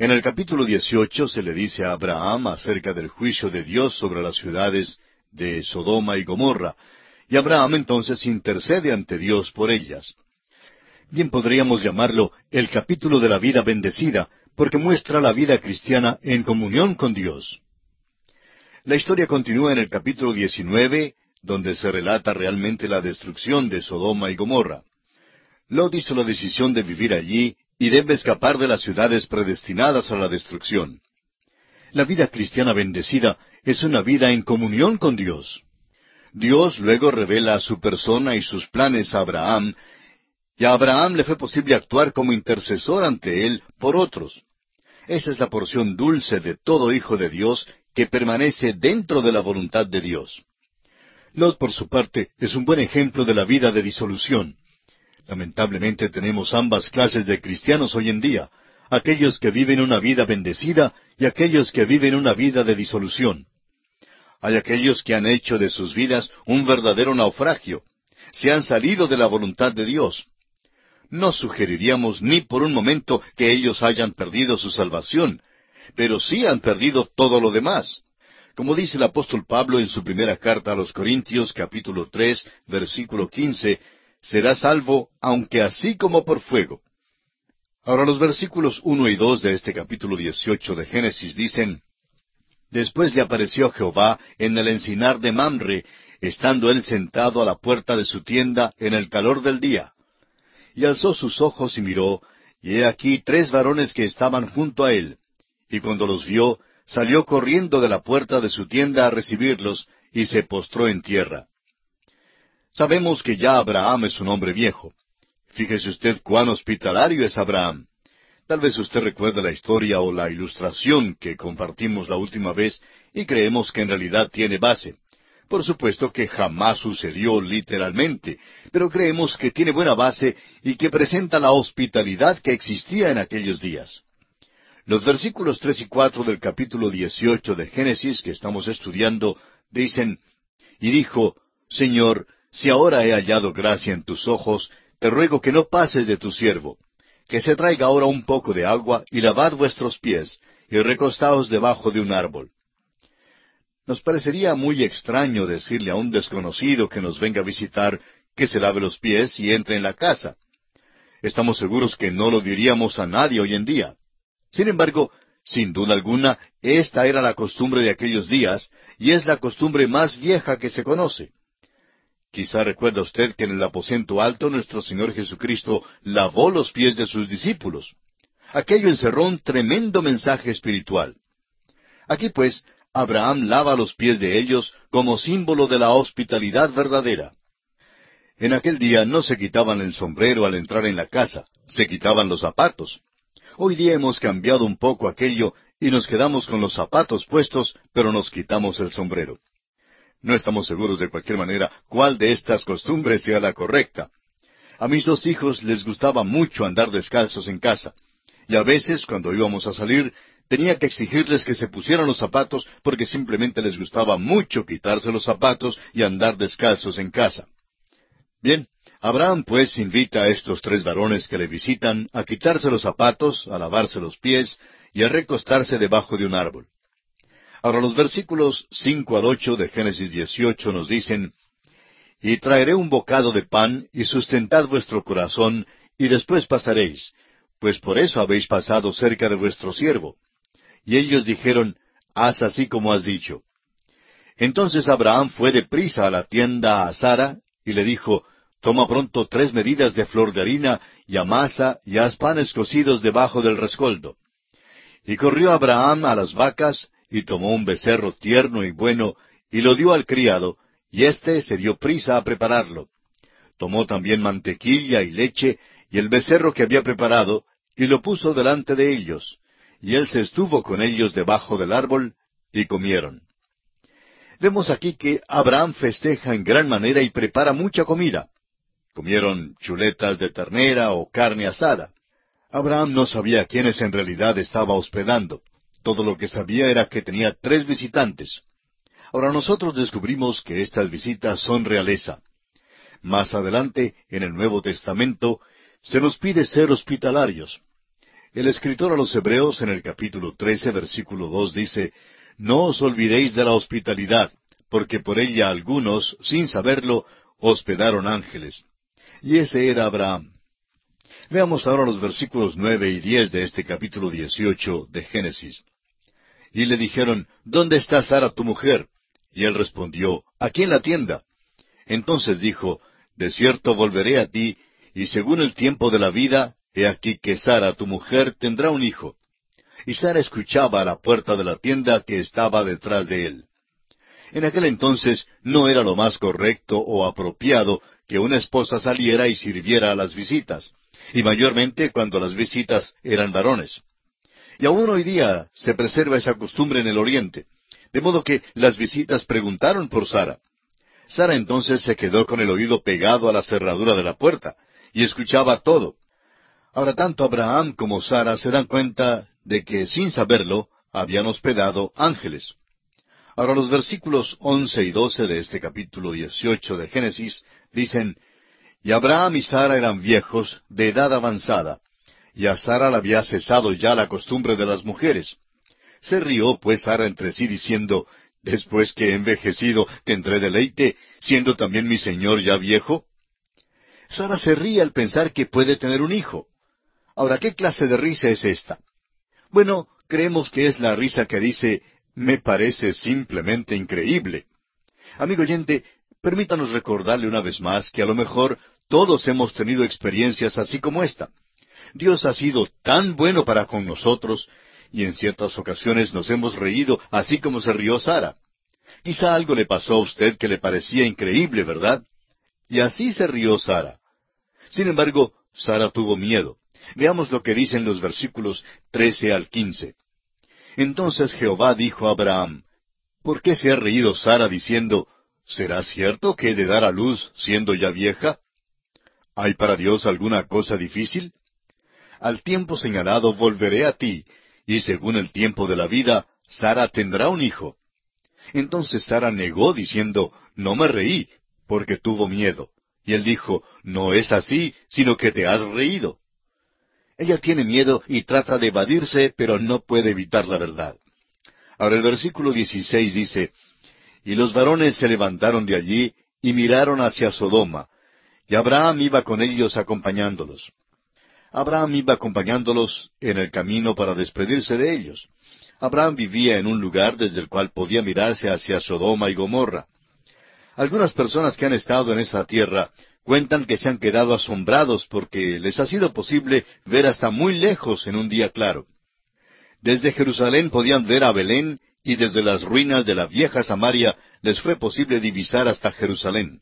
En el capítulo 18 se le dice a Abraham acerca del juicio de Dios sobre las ciudades de Sodoma y Gomorra, y Abraham entonces intercede ante Dios por ellas. Bien podríamos llamarlo el capítulo de la vida bendecida, porque muestra la vida cristiana en comunión con Dios. La historia continúa en el capítulo 19, donde se relata realmente la destrucción de Sodoma y Gomorra. Lot hizo la decisión de vivir allí y debe escapar de las ciudades predestinadas a la destrucción. La vida cristiana bendecida es una vida en comunión con Dios. Dios luego revela su persona y sus planes a Abraham, y a Abraham le fue posible actuar como intercesor ante él por otros. Esa es la porción dulce de todo hijo de Dios que permanece dentro de la voluntad de Dios. Lot, por su parte, es un buen ejemplo de la vida de disolución. Lamentablemente tenemos ambas clases de cristianos hoy en día, aquellos que viven una vida bendecida y aquellos que viven una vida de disolución. Hay aquellos que han hecho de sus vidas un verdadero naufragio, se han salido de la voluntad de Dios. No sugeriríamos ni por un momento que ellos hayan perdido su salvación, pero sí han perdido todo lo demás. Como dice el apóstol Pablo en su primera carta a los Corintios capítulo tres versículo quince, será salvo, aunque así como por fuego. Ahora los versículos uno y dos de este capítulo dieciocho de Génesis dicen, Después le apareció Jehová en el encinar de Mamre, estando él sentado a la puerta de su tienda en el calor del día. Y alzó sus ojos y miró, y he aquí tres varones que estaban junto a él. Y cuando los vio, salió corriendo de la puerta de su tienda a recibirlos, y se postró en tierra. Sabemos que ya Abraham es un hombre viejo. Fíjese usted cuán hospitalario es Abraham. Tal vez usted recuerde la historia o la ilustración que compartimos la última vez y creemos que en realidad tiene base. Por supuesto que jamás sucedió literalmente, pero creemos que tiene buena base y que presenta la hospitalidad que existía en aquellos días. Los versículos tres y cuatro del capítulo dieciocho de Génesis que estamos estudiando dicen, Y dijo, Señor, si ahora he hallado gracia en tus ojos, te ruego que no pases de tu siervo, que se traiga ahora un poco de agua y lavad vuestros pies, y recostaos debajo de un árbol. Nos parecería muy extraño decirle a un desconocido que nos venga a visitar que se lave los pies y entre en la casa. Estamos seguros que no lo diríamos a nadie hoy en día. Sin embargo, sin duda alguna, esta era la costumbre de aquellos días, y es la costumbre más vieja que se conoce. Quizá recuerda usted que en el aposento alto nuestro Señor Jesucristo lavó los pies de sus discípulos. Aquello encerró un tremendo mensaje espiritual. Aquí pues, Abraham lava los pies de ellos como símbolo de la hospitalidad verdadera. En aquel día no se quitaban el sombrero al entrar en la casa, se quitaban los zapatos. Hoy día hemos cambiado un poco aquello y nos quedamos con los zapatos puestos, pero nos quitamos el sombrero. No estamos seguros de cualquier manera cuál de estas costumbres sea la correcta. A mis dos hijos les gustaba mucho andar descalzos en casa, y a veces, cuando íbamos a salir, tenía que exigirles que se pusieran los zapatos porque simplemente les gustaba mucho quitarse los zapatos y andar descalzos en casa. Bien, Abraham pues invita a estos tres varones que le visitan a quitarse los zapatos, a lavarse los pies y a recostarse debajo de un árbol. Ahora los versículos cinco al ocho de Génesis dieciocho nos dicen, Y traeré un bocado de pan, y sustentad vuestro corazón, y después pasaréis, pues por eso habéis pasado cerca de vuestro siervo. Y ellos dijeron, Haz así como has dicho. Entonces Abraham fue de prisa a la tienda a Sara, y le dijo, Toma pronto tres medidas de flor de harina, y amasa, y haz panes cocidos debajo del rescoldo. Y corrió Abraham a las vacas, y tomó un becerro tierno y bueno, y lo dio al criado, y éste se dio prisa a prepararlo. Tomó también mantequilla y leche, y el becerro que había preparado, y lo puso delante de ellos, y él se estuvo con ellos debajo del árbol, y comieron. Vemos aquí que Abraham festeja en gran manera y prepara mucha comida. Comieron chuletas de ternera o carne asada. Abraham no sabía quiénes en realidad estaba hospedando. Todo lo que sabía era que tenía tres visitantes. Ahora nosotros descubrimos que estas visitas son realeza. Más adelante, en el Nuevo Testamento, se nos pide ser hospitalarios. El escritor a los Hebreos en el capítulo trece, versículo dos dice, No os olvidéis de la hospitalidad, porque por ella algunos, sin saberlo, hospedaron ángeles. Y ese era Abraham. Veamos ahora los versículos nueve y diez de este capítulo dieciocho de Génesis. Y le dijeron, ¿Dónde está Sara tu mujer? Y él respondió, Aquí en la tienda. Entonces dijo, De cierto volveré a ti, y según el tiempo de la vida, he aquí que Sara tu mujer tendrá un hijo. Y Sara escuchaba a la puerta de la tienda que estaba detrás de él. En aquel entonces no era lo más correcto o apropiado que una esposa saliera y sirviera a las visitas, y mayormente cuando las visitas eran varones. Y aún hoy día se preserva esa costumbre en el Oriente, de modo que las visitas preguntaron por Sara. Sara entonces se quedó con el oído pegado a la cerradura de la puerta, y escuchaba todo. Ahora tanto Abraham como Sara se dan cuenta de que, sin saberlo, habían hospedado ángeles. Ahora los versículos once y doce de este capítulo dieciocho de Génesis dicen, Y Abraham y Sara eran viejos, de edad avanzada, y a Sara le había cesado ya la costumbre de las mujeres. Se rió pues Sara entre sí diciendo, Después que he envejecido, ¿tendré deleite, siendo también mi señor ya viejo? Sara se ríe al pensar que puede tener un hijo. Ahora, ¿qué clase de risa es esta? Bueno, creemos que es la risa que dice, me parece simplemente increíble. Amigo oyente, permítanos recordarle una vez más que a lo mejor todos hemos tenido experiencias así como esta. Dios ha sido tan bueno para con nosotros, y en ciertas ocasiones nos hemos reído así como se rió Sara. Quizá algo le pasó a usted que le parecía increíble, ¿verdad? Y así se rió Sara. Sin embargo, Sara tuvo miedo. Veamos lo que dicen los versículos trece al quince. Entonces Jehová dijo a Abraham, ¿Por qué se ha reído Sara diciendo, ¿Será cierto que he de dar a luz siendo ya vieja? ¿Hay para Dios alguna cosa difícil? Al tiempo señalado volveré a ti, y según el tiempo de la vida, Sara tendrá un hijo. Entonces Sara negó diciendo, No me reí, porque tuvo miedo. Y él dijo, No es así, sino que te has reído. Ella tiene miedo y trata de evadirse, pero no puede evitar la verdad. Ahora el versículo 16 dice, Y los varones se levantaron de allí y miraron hacia Sodoma, y Abraham iba con ellos acompañándolos. Abraham iba acompañándolos en el camino para despedirse de ellos. Abraham vivía en un lugar desde el cual podía mirarse hacia Sodoma y Gomorra. Algunas personas que han estado en esa tierra Cuentan que se han quedado asombrados porque les ha sido posible ver hasta muy lejos en un día claro. Desde Jerusalén podían ver a Belén y desde las ruinas de la vieja Samaria les fue posible divisar hasta Jerusalén.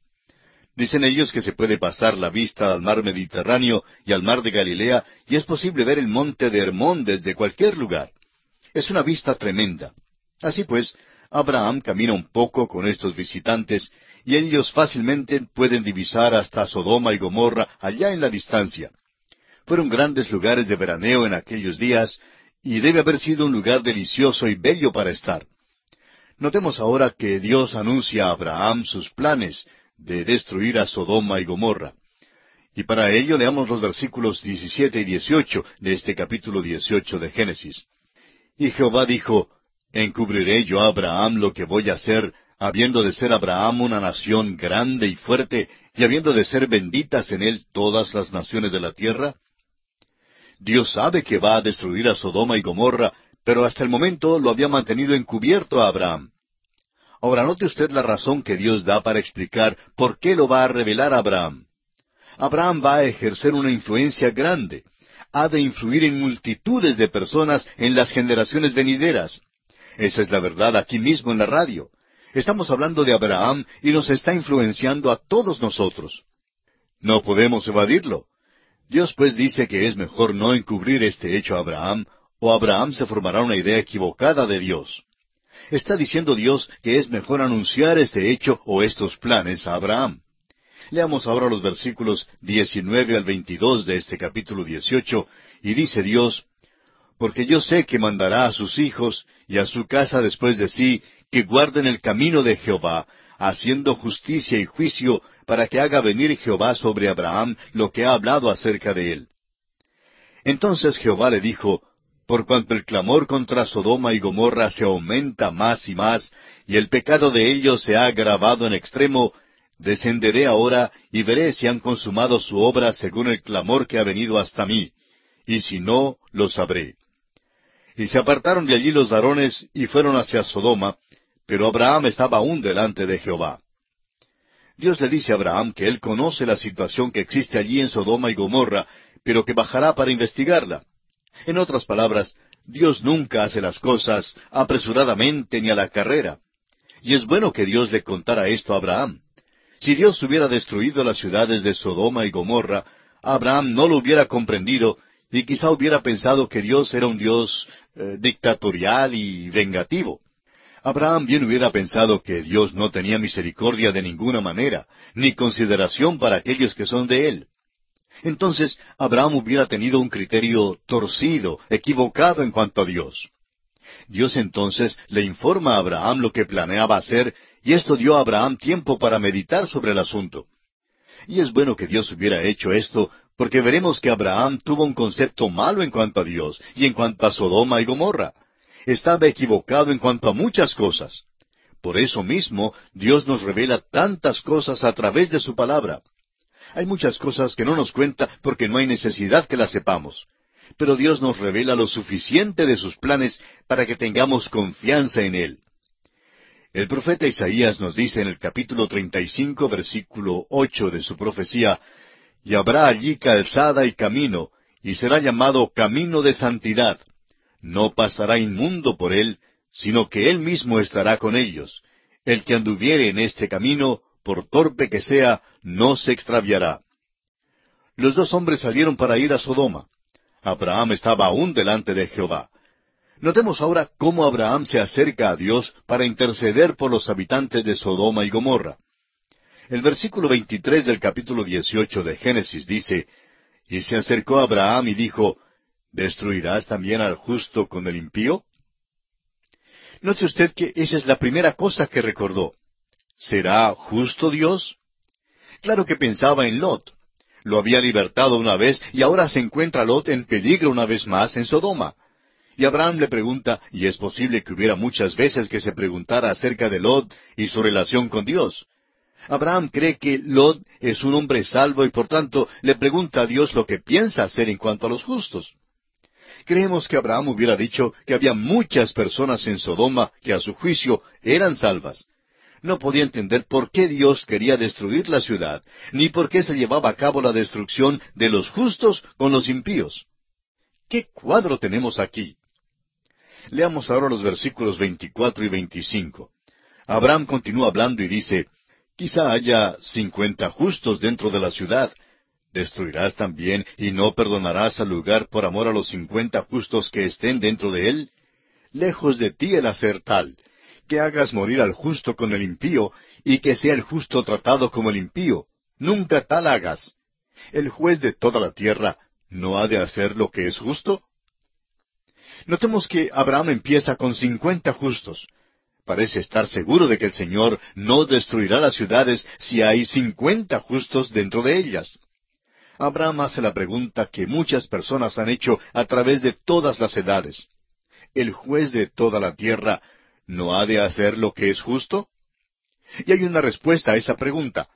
Dicen ellos que se puede pasar la vista al mar Mediterráneo y al mar de Galilea y es posible ver el monte de Hermón desde cualquier lugar. Es una vista tremenda. Así pues, Abraham camina un poco con estos visitantes y ellos fácilmente pueden divisar hasta Sodoma y Gomorra allá en la distancia. Fueron grandes lugares de veraneo en aquellos días, y debe haber sido un lugar delicioso y bello para estar. Notemos ahora que Dios anuncia a Abraham sus planes de destruir a Sodoma y Gomorra. Y para ello leamos los versículos 17 y 18 de este capítulo 18 de Génesis. Y Jehová dijo, ¿Encubriré yo a Abraham lo que voy a hacer habiendo de ser Abraham una nación grande y fuerte, y habiendo de ser benditas en él todas las naciones de la tierra? Dios sabe que va a destruir a Sodoma y Gomorra, pero hasta el momento lo había mantenido encubierto a Abraham. Ahora note usted la razón que Dios da para explicar por qué lo va a revelar a Abraham. Abraham va a ejercer una influencia grande, ha de influir en multitudes de personas en las generaciones venideras. Esa es la verdad aquí mismo en la radio. Estamos hablando de Abraham y nos está influenciando a todos nosotros. No podemos evadirlo. Dios pues dice que es mejor no encubrir este hecho a Abraham, o Abraham se formará una idea equivocada de Dios. Está diciendo Dios que es mejor anunciar este hecho o estos planes a Abraham. Leamos ahora los versículos 19 al 22 de este capítulo 18, y dice Dios, Porque yo sé que mandará a sus hijos y a su casa después de sí, que guarden el camino de Jehová, haciendo justicia y juicio, para que haga venir Jehová sobre Abraham lo que ha hablado acerca de él. Entonces Jehová le dijo, Por cuanto el clamor contra Sodoma y Gomorra se aumenta más y más, y el pecado de ellos se ha agravado en extremo, descenderé ahora y veré si han consumado su obra según el clamor que ha venido hasta mí, y si no, lo sabré. Y se apartaron de allí los varones y fueron hacia Sodoma, pero Abraham estaba aún delante de Jehová. Dios le dice a Abraham que él conoce la situación que existe allí en Sodoma y Gomorra, pero que bajará para investigarla. En otras palabras, Dios nunca hace las cosas apresuradamente ni a la carrera. Y es bueno que Dios le contara esto a Abraham. Si Dios hubiera destruido las ciudades de Sodoma y Gomorra, Abraham no lo hubiera comprendido y quizá hubiera pensado que Dios era un Dios eh, dictatorial y vengativo. Abraham bien hubiera pensado que Dios no tenía misericordia de ninguna manera, ni consideración para aquellos que son de él. Entonces Abraham hubiera tenido un criterio torcido, equivocado en cuanto a Dios. Dios entonces le informa a Abraham lo que planeaba hacer, y esto dio a Abraham tiempo para meditar sobre el asunto. Y es bueno que Dios hubiera hecho esto, porque veremos que Abraham tuvo un concepto malo en cuanto a Dios y en cuanto a Sodoma y Gomorra estaba equivocado en cuanto a muchas cosas. Por eso mismo Dios nos revela tantas cosas a través de su palabra. Hay muchas cosas que no nos cuenta porque no hay necesidad que las sepamos. Pero Dios nos revela lo suficiente de sus planes para que tengamos confianza en Él. El profeta Isaías nos dice en el capítulo 35, versículo ocho de su profecía, Y habrá allí calzada y camino, y será llamado camino de santidad, no pasará inmundo por él, sino que él mismo estará con ellos. El que anduviere en este camino, por torpe que sea, no se extraviará. Los dos hombres salieron para ir a Sodoma. Abraham estaba aún delante de Jehová. Notemos ahora cómo Abraham se acerca a Dios para interceder por los habitantes de Sodoma y Gomorra. El versículo 23 del capítulo 18 de Génesis dice, Y se acercó Abraham y dijo, ¿Destruirás también al justo con el impío? Note usted que esa es la primera cosa que recordó. ¿Será justo Dios? Claro que pensaba en Lot. Lo había libertado una vez y ahora se encuentra Lot en peligro una vez más en Sodoma. Y Abraham le pregunta, y es posible que hubiera muchas veces que se preguntara acerca de Lot y su relación con Dios. Abraham cree que Lot es un hombre salvo y por tanto le pregunta a Dios lo que piensa hacer en cuanto a los justos. Creemos que Abraham hubiera dicho que había muchas personas en Sodoma que a su juicio eran salvas. No podía entender por qué Dios quería destruir la ciudad, ni por qué se llevaba a cabo la destrucción de los justos con los impíos. ¿Qué cuadro tenemos aquí? Leamos ahora los versículos 24 y 25. Abraham continúa hablando y dice, Quizá haya cincuenta justos dentro de la ciudad, ¿Destruirás también y no perdonarás al lugar por amor a los cincuenta justos que estén dentro de él? Lejos de ti el hacer tal, que hagas morir al justo con el impío, y que sea el justo tratado como el impío. Nunca tal hagas. El juez de toda la tierra no ha de hacer lo que es justo. Notemos que Abraham empieza con cincuenta justos. Parece estar seguro de que el Señor no destruirá las ciudades si hay cincuenta justos dentro de ellas. Abraham hace la pregunta que muchas personas han hecho a través de todas las edades. ¿El juez de toda la tierra no ha de hacer lo que es justo? Y hay una respuesta a esa pregunta.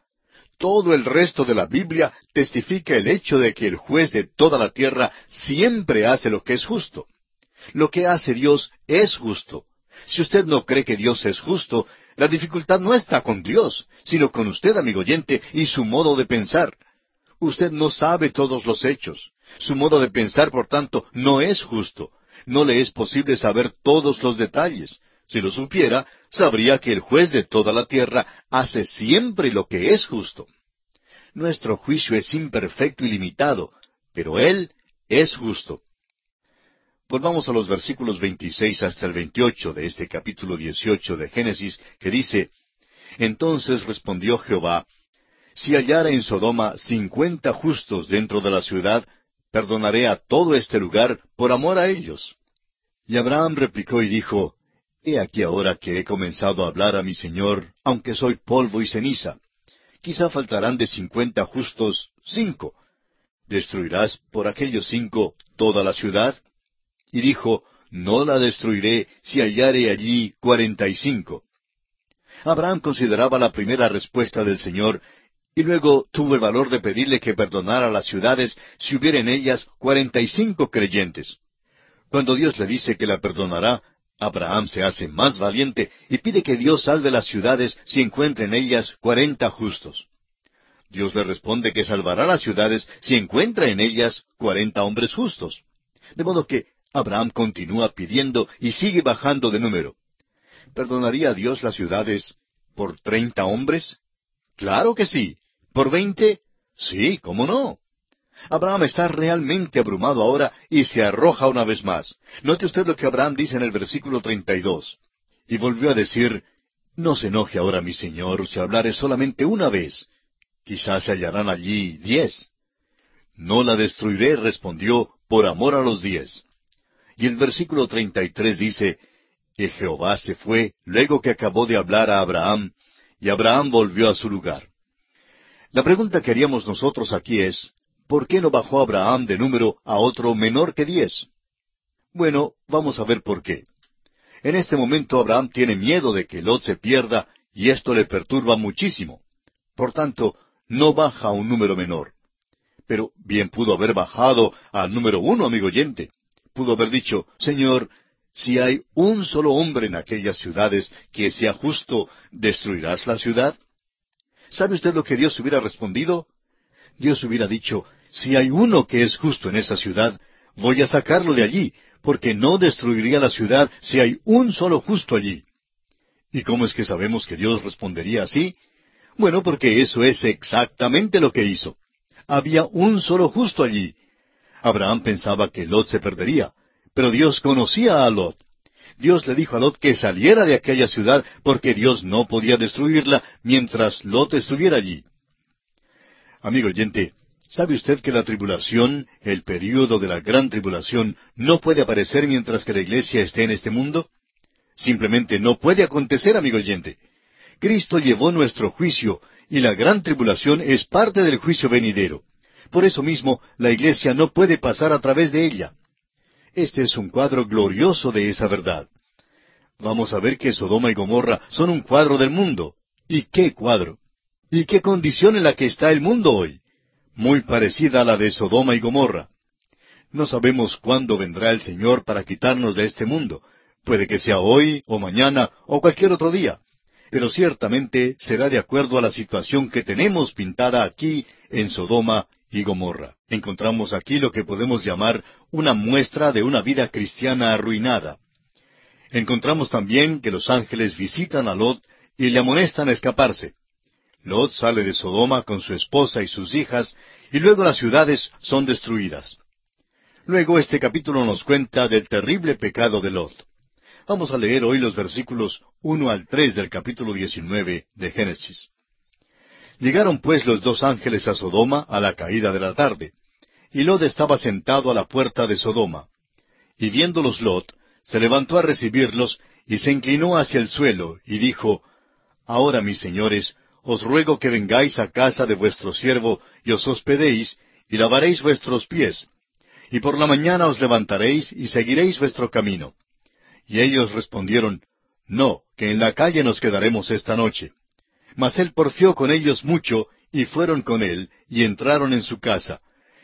Todo el resto de la Biblia testifica el hecho de que el juez de toda la tierra siempre hace lo que es justo. Lo que hace Dios es justo. Si usted no cree que Dios es justo, la dificultad no está con Dios, sino con usted, amigo oyente, y su modo de pensar. Usted no sabe todos los hechos. Su modo de pensar, por tanto, no es justo. No le es posible saber todos los detalles. Si lo supiera, sabría que el juez de toda la tierra hace siempre lo que es justo. Nuestro juicio es imperfecto y limitado, pero Él es justo. Volvamos a los versículos 26 hasta el 28 de este capítulo 18 de Génesis, que dice, Entonces respondió Jehová, si hallara en Sodoma cincuenta justos dentro de la ciudad, perdonaré a todo este lugar por amor a ellos. Y Abraham replicó y dijo, He aquí ahora que he comenzado a hablar a mi Señor, aunque soy polvo y ceniza. Quizá faltarán de cincuenta justos cinco. ¿destruirás por aquellos cinco toda la ciudad? Y dijo, No la destruiré si hallare allí cuarenta y cinco. Abraham consideraba la primera respuesta del Señor y luego tuvo el valor de pedirle que perdonara las ciudades si hubiera en ellas cuarenta y cinco creyentes. Cuando Dios le dice que la perdonará, Abraham se hace más valiente y pide que Dios salve las ciudades si encuentra en ellas cuarenta justos. Dios le responde que salvará las ciudades si encuentra en ellas cuarenta hombres justos. De modo que Abraham continúa pidiendo y sigue bajando de número. ¿Perdonaría Dios las ciudades por treinta hombres? Claro que sí. ¿Por veinte? Sí, ¿cómo no? Abraham está realmente abrumado ahora y se arroja una vez más. Note usted lo que Abraham dice en el versículo treinta y dos. Y volvió a decir, No se enoje ahora mi señor si hablare solamente una vez. Quizás se hallarán allí diez. No la destruiré, respondió, por amor a los diez. Y el versículo treinta y tres dice, Y Jehová se fue luego que acabó de hablar a Abraham, y Abraham volvió a su lugar. La pregunta que haríamos nosotros aquí es, ¿por qué no bajó Abraham de número a otro menor que diez? Bueno, vamos a ver por qué. En este momento Abraham tiene miedo de que Lot se pierda y esto le perturba muchísimo. Por tanto, no baja a un número menor. Pero bien pudo haber bajado al número uno, amigo oyente. Pudo haber dicho, Señor, si hay un solo hombre en aquellas ciudades que sea justo, ¿destruirás la ciudad? ¿Sabe usted lo que Dios hubiera respondido? Dios hubiera dicho, si hay uno que es justo en esa ciudad, voy a sacarlo de allí, porque no destruiría la ciudad si hay un solo justo allí. ¿Y cómo es que sabemos que Dios respondería así? Bueno, porque eso es exactamente lo que hizo. Había un solo justo allí. Abraham pensaba que Lot se perdería, pero Dios conocía a Lot. Dios le dijo a Lot que saliera de aquella ciudad porque Dios no podía destruirla mientras Lot estuviera allí. Amigo oyente, ¿sabe usted que la tribulación, el período de la gran tribulación, no puede aparecer mientras que la iglesia esté en este mundo? Simplemente no puede acontecer, amigo oyente. Cristo llevó nuestro juicio y la gran tribulación es parte del juicio venidero. Por eso mismo, la iglesia no puede pasar a través de ella. Este es un cuadro glorioso de esa verdad. Vamos a ver que Sodoma y Gomorra son un cuadro del mundo. ¿Y qué cuadro? ¿Y qué condición en la que está el mundo hoy? Muy parecida a la de Sodoma y Gomorra. No sabemos cuándo vendrá el Señor para quitarnos de este mundo. Puede que sea hoy, o mañana, o cualquier otro día pero ciertamente será de acuerdo a la situación que tenemos pintada aquí en Sodoma y Gomorra. Encontramos aquí lo que podemos llamar una muestra de una vida cristiana arruinada. Encontramos también que los ángeles visitan a Lot y le amonestan a escaparse. Lot sale de Sodoma con su esposa y sus hijas, y luego las ciudades son destruidas. Luego este capítulo nos cuenta del terrible pecado de Lot. Vamos a leer hoy los versículos uno al tres del capítulo diecinueve de Génesis. Llegaron pues los dos ángeles a Sodoma a la caída de la tarde, y Lot estaba sentado a la puerta de Sodoma. Y viéndolos Lot, se levantó a recibirlos, y se inclinó hacia el suelo, y dijo, Ahora, mis señores, os ruego que vengáis a casa de vuestro siervo, y os hospedéis, y lavaréis vuestros pies, y por la mañana os levantaréis, y seguiréis vuestro camino y ellos respondieron, No, que en la calle nos quedaremos esta noche. Mas él porfió con ellos mucho, y fueron con él, y entraron en su casa,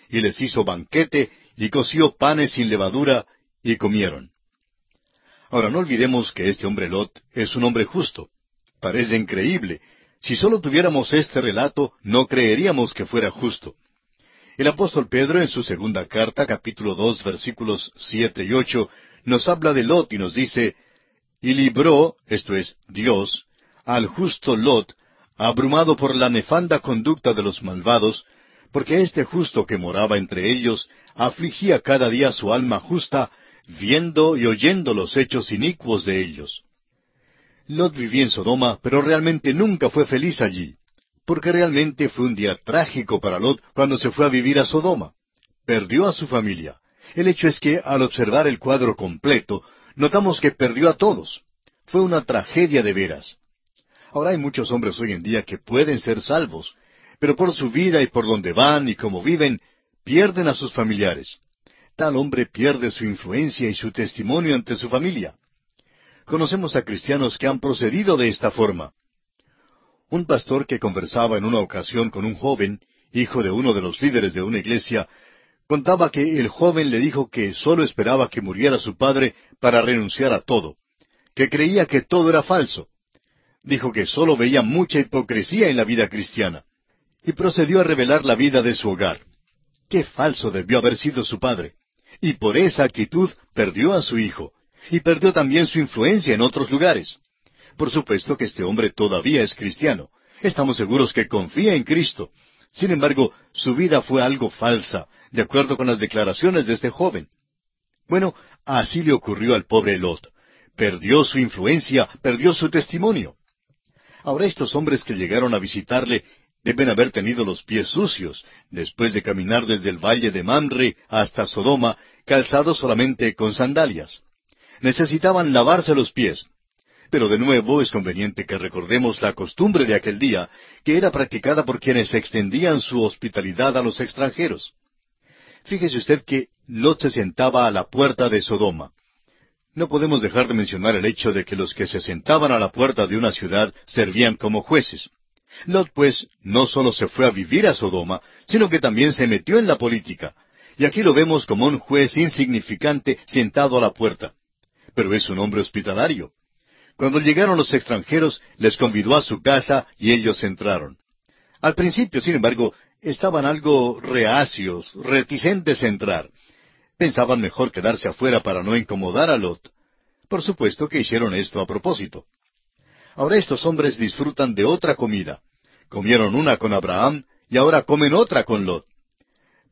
y les hizo banquete, y coció panes sin levadura, y comieron. Ahora no olvidemos que este hombre Lot es un hombre justo. Parece increíble. Si solo tuviéramos este relato, no creeríamos que fuera justo. El apóstol Pedro en su segunda carta, capítulo dos, versículos siete y ocho, nos habla de Lot y nos dice, y libró, esto es, Dios, al justo Lot, abrumado por la nefanda conducta de los malvados, porque este justo que moraba entre ellos afligía cada día su alma justa, viendo y oyendo los hechos inicuos de ellos. Lot vivía en Sodoma, pero realmente nunca fue feliz allí, porque realmente fue un día trágico para Lot cuando se fue a vivir a Sodoma. Perdió a su familia, el hecho es que, al observar el cuadro completo, notamos que perdió a todos. Fue una tragedia de veras. Ahora hay muchos hombres hoy en día que pueden ser salvos, pero por su vida y por donde van y cómo viven, pierden a sus familiares. Tal hombre pierde su influencia y su testimonio ante su familia. Conocemos a cristianos que han procedido de esta forma. Un pastor que conversaba en una ocasión con un joven, hijo de uno de los líderes de una iglesia, contaba que el joven le dijo que sólo esperaba que muriera su padre para renunciar a todo, que creía que todo era falso. Dijo que sólo veía mucha hipocresía en la vida cristiana, y procedió a revelar la vida de su hogar. Qué falso debió haber sido su padre. Y por esa actitud perdió a su hijo, y perdió también su influencia en otros lugares. Por supuesto que este hombre todavía es cristiano. Estamos seguros que confía en Cristo. Sin embargo, su vida fue algo falsa, de acuerdo con las declaraciones de este joven. Bueno, así le ocurrió al pobre Lot. Perdió su influencia, perdió su testimonio. Ahora estos hombres que llegaron a visitarle deben haber tenido los pies sucios, después de caminar desde el valle de Mamre hasta Sodoma, calzados solamente con sandalias. Necesitaban lavarse los pies. Pero de nuevo es conveniente que recordemos la costumbre de aquel día, que era practicada por quienes extendían su hospitalidad a los extranjeros. Fíjese usted que Lot se sentaba a la puerta de Sodoma. No podemos dejar de mencionar el hecho de que los que se sentaban a la puerta de una ciudad servían como jueces. Lot, pues, no solo se fue a vivir a Sodoma, sino que también se metió en la política. Y aquí lo vemos como un juez insignificante sentado a la puerta. Pero es un hombre hospitalario. Cuando llegaron los extranjeros, les convidó a su casa y ellos entraron. Al principio, sin embargo, estaban algo reacios, reticentes a entrar. Pensaban mejor quedarse afuera para no incomodar a Lot. Por supuesto que hicieron esto a propósito. Ahora estos hombres disfrutan de otra comida. Comieron una con Abraham y ahora comen otra con Lot.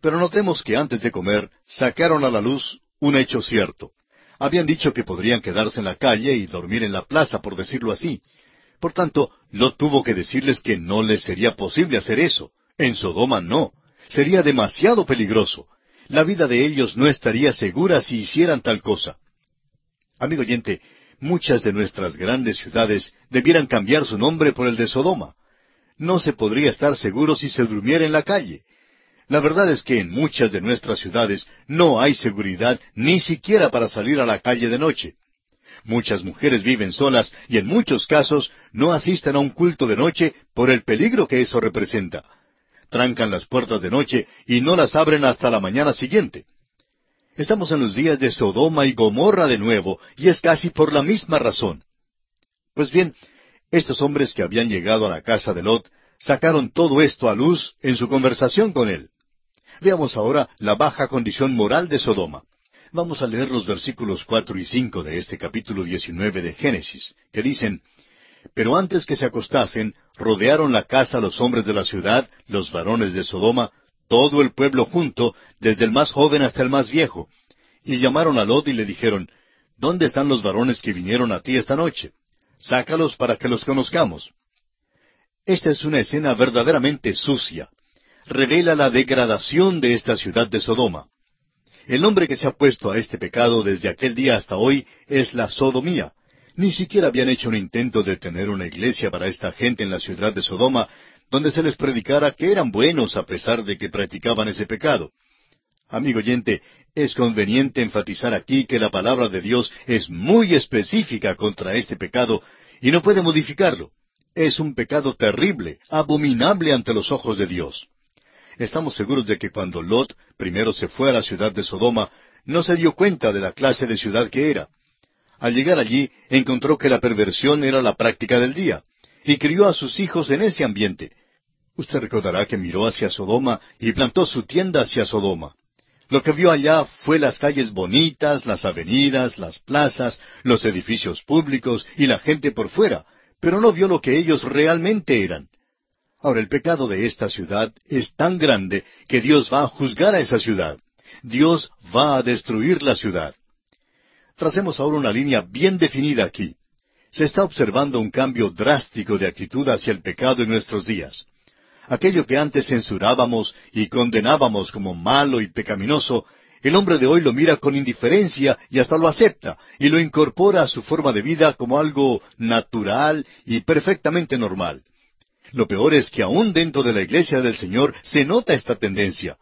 Pero notemos que antes de comer sacaron a la luz un hecho cierto. Habían dicho que podrían quedarse en la calle y dormir en la plaza, por decirlo así. Por tanto, Lot tuvo que decirles que no les sería posible hacer eso. En Sodoma no. Sería demasiado peligroso. La vida de ellos no estaría segura si hicieran tal cosa. Amigo oyente, muchas de nuestras grandes ciudades debieran cambiar su nombre por el de Sodoma. No se podría estar seguro si se durmiera en la calle. La verdad es que en muchas de nuestras ciudades no hay seguridad ni siquiera para salir a la calle de noche. Muchas mujeres viven solas y en muchos casos no asisten a un culto de noche por el peligro que eso representa. Trancan las puertas de noche y no las abren hasta la mañana siguiente. Estamos en los días de Sodoma y Gomorra de nuevo, y es casi por la misma razón. Pues bien, estos hombres que habían llegado a la casa de Lot sacaron todo esto a luz en su conversación con él. Veamos ahora la baja condición moral de Sodoma. Vamos a leer los versículos cuatro y cinco de este capítulo diecinueve de Génesis, que dicen Pero antes que se acostasen, rodearon la casa los hombres de la ciudad, los varones de Sodoma, todo el pueblo junto, desde el más joven hasta el más viejo. Y llamaron a Lot y le dijeron, ¿Dónde están los varones que vinieron a ti esta noche? Sácalos para que los conozcamos. Esta es una escena verdaderamente sucia. Revela la degradación de esta ciudad de Sodoma. El nombre que se ha puesto a este pecado desde aquel día hasta hoy es la sodomía. Ni siquiera habían hecho un intento de tener una iglesia para esta gente en la ciudad de Sodoma, donde se les predicara que eran buenos a pesar de que practicaban ese pecado. Amigo oyente, es conveniente enfatizar aquí que la palabra de Dios es muy específica contra este pecado y no puede modificarlo. Es un pecado terrible, abominable ante los ojos de Dios. Estamos seguros de que cuando Lot primero se fue a la ciudad de Sodoma, no se dio cuenta de la clase de ciudad que era. Al llegar allí, encontró que la perversión era la práctica del día y crió a sus hijos en ese ambiente. Usted recordará que miró hacia Sodoma y plantó su tienda hacia Sodoma. Lo que vio allá fue las calles bonitas, las avenidas, las plazas, los edificios públicos y la gente por fuera, pero no vio lo que ellos realmente eran. Ahora el pecado de esta ciudad es tan grande que Dios va a juzgar a esa ciudad. Dios va a destruir la ciudad. Tracemos ahora una línea bien definida aquí se está observando un cambio drástico de actitud hacia el pecado en nuestros días. Aquello que antes censurábamos y condenábamos como malo y pecaminoso, el hombre de hoy lo mira con indiferencia y hasta lo acepta y lo incorpora a su forma de vida como algo natural y perfectamente normal. Lo peor es que aún dentro de la iglesia del Señor se nota esta tendencia.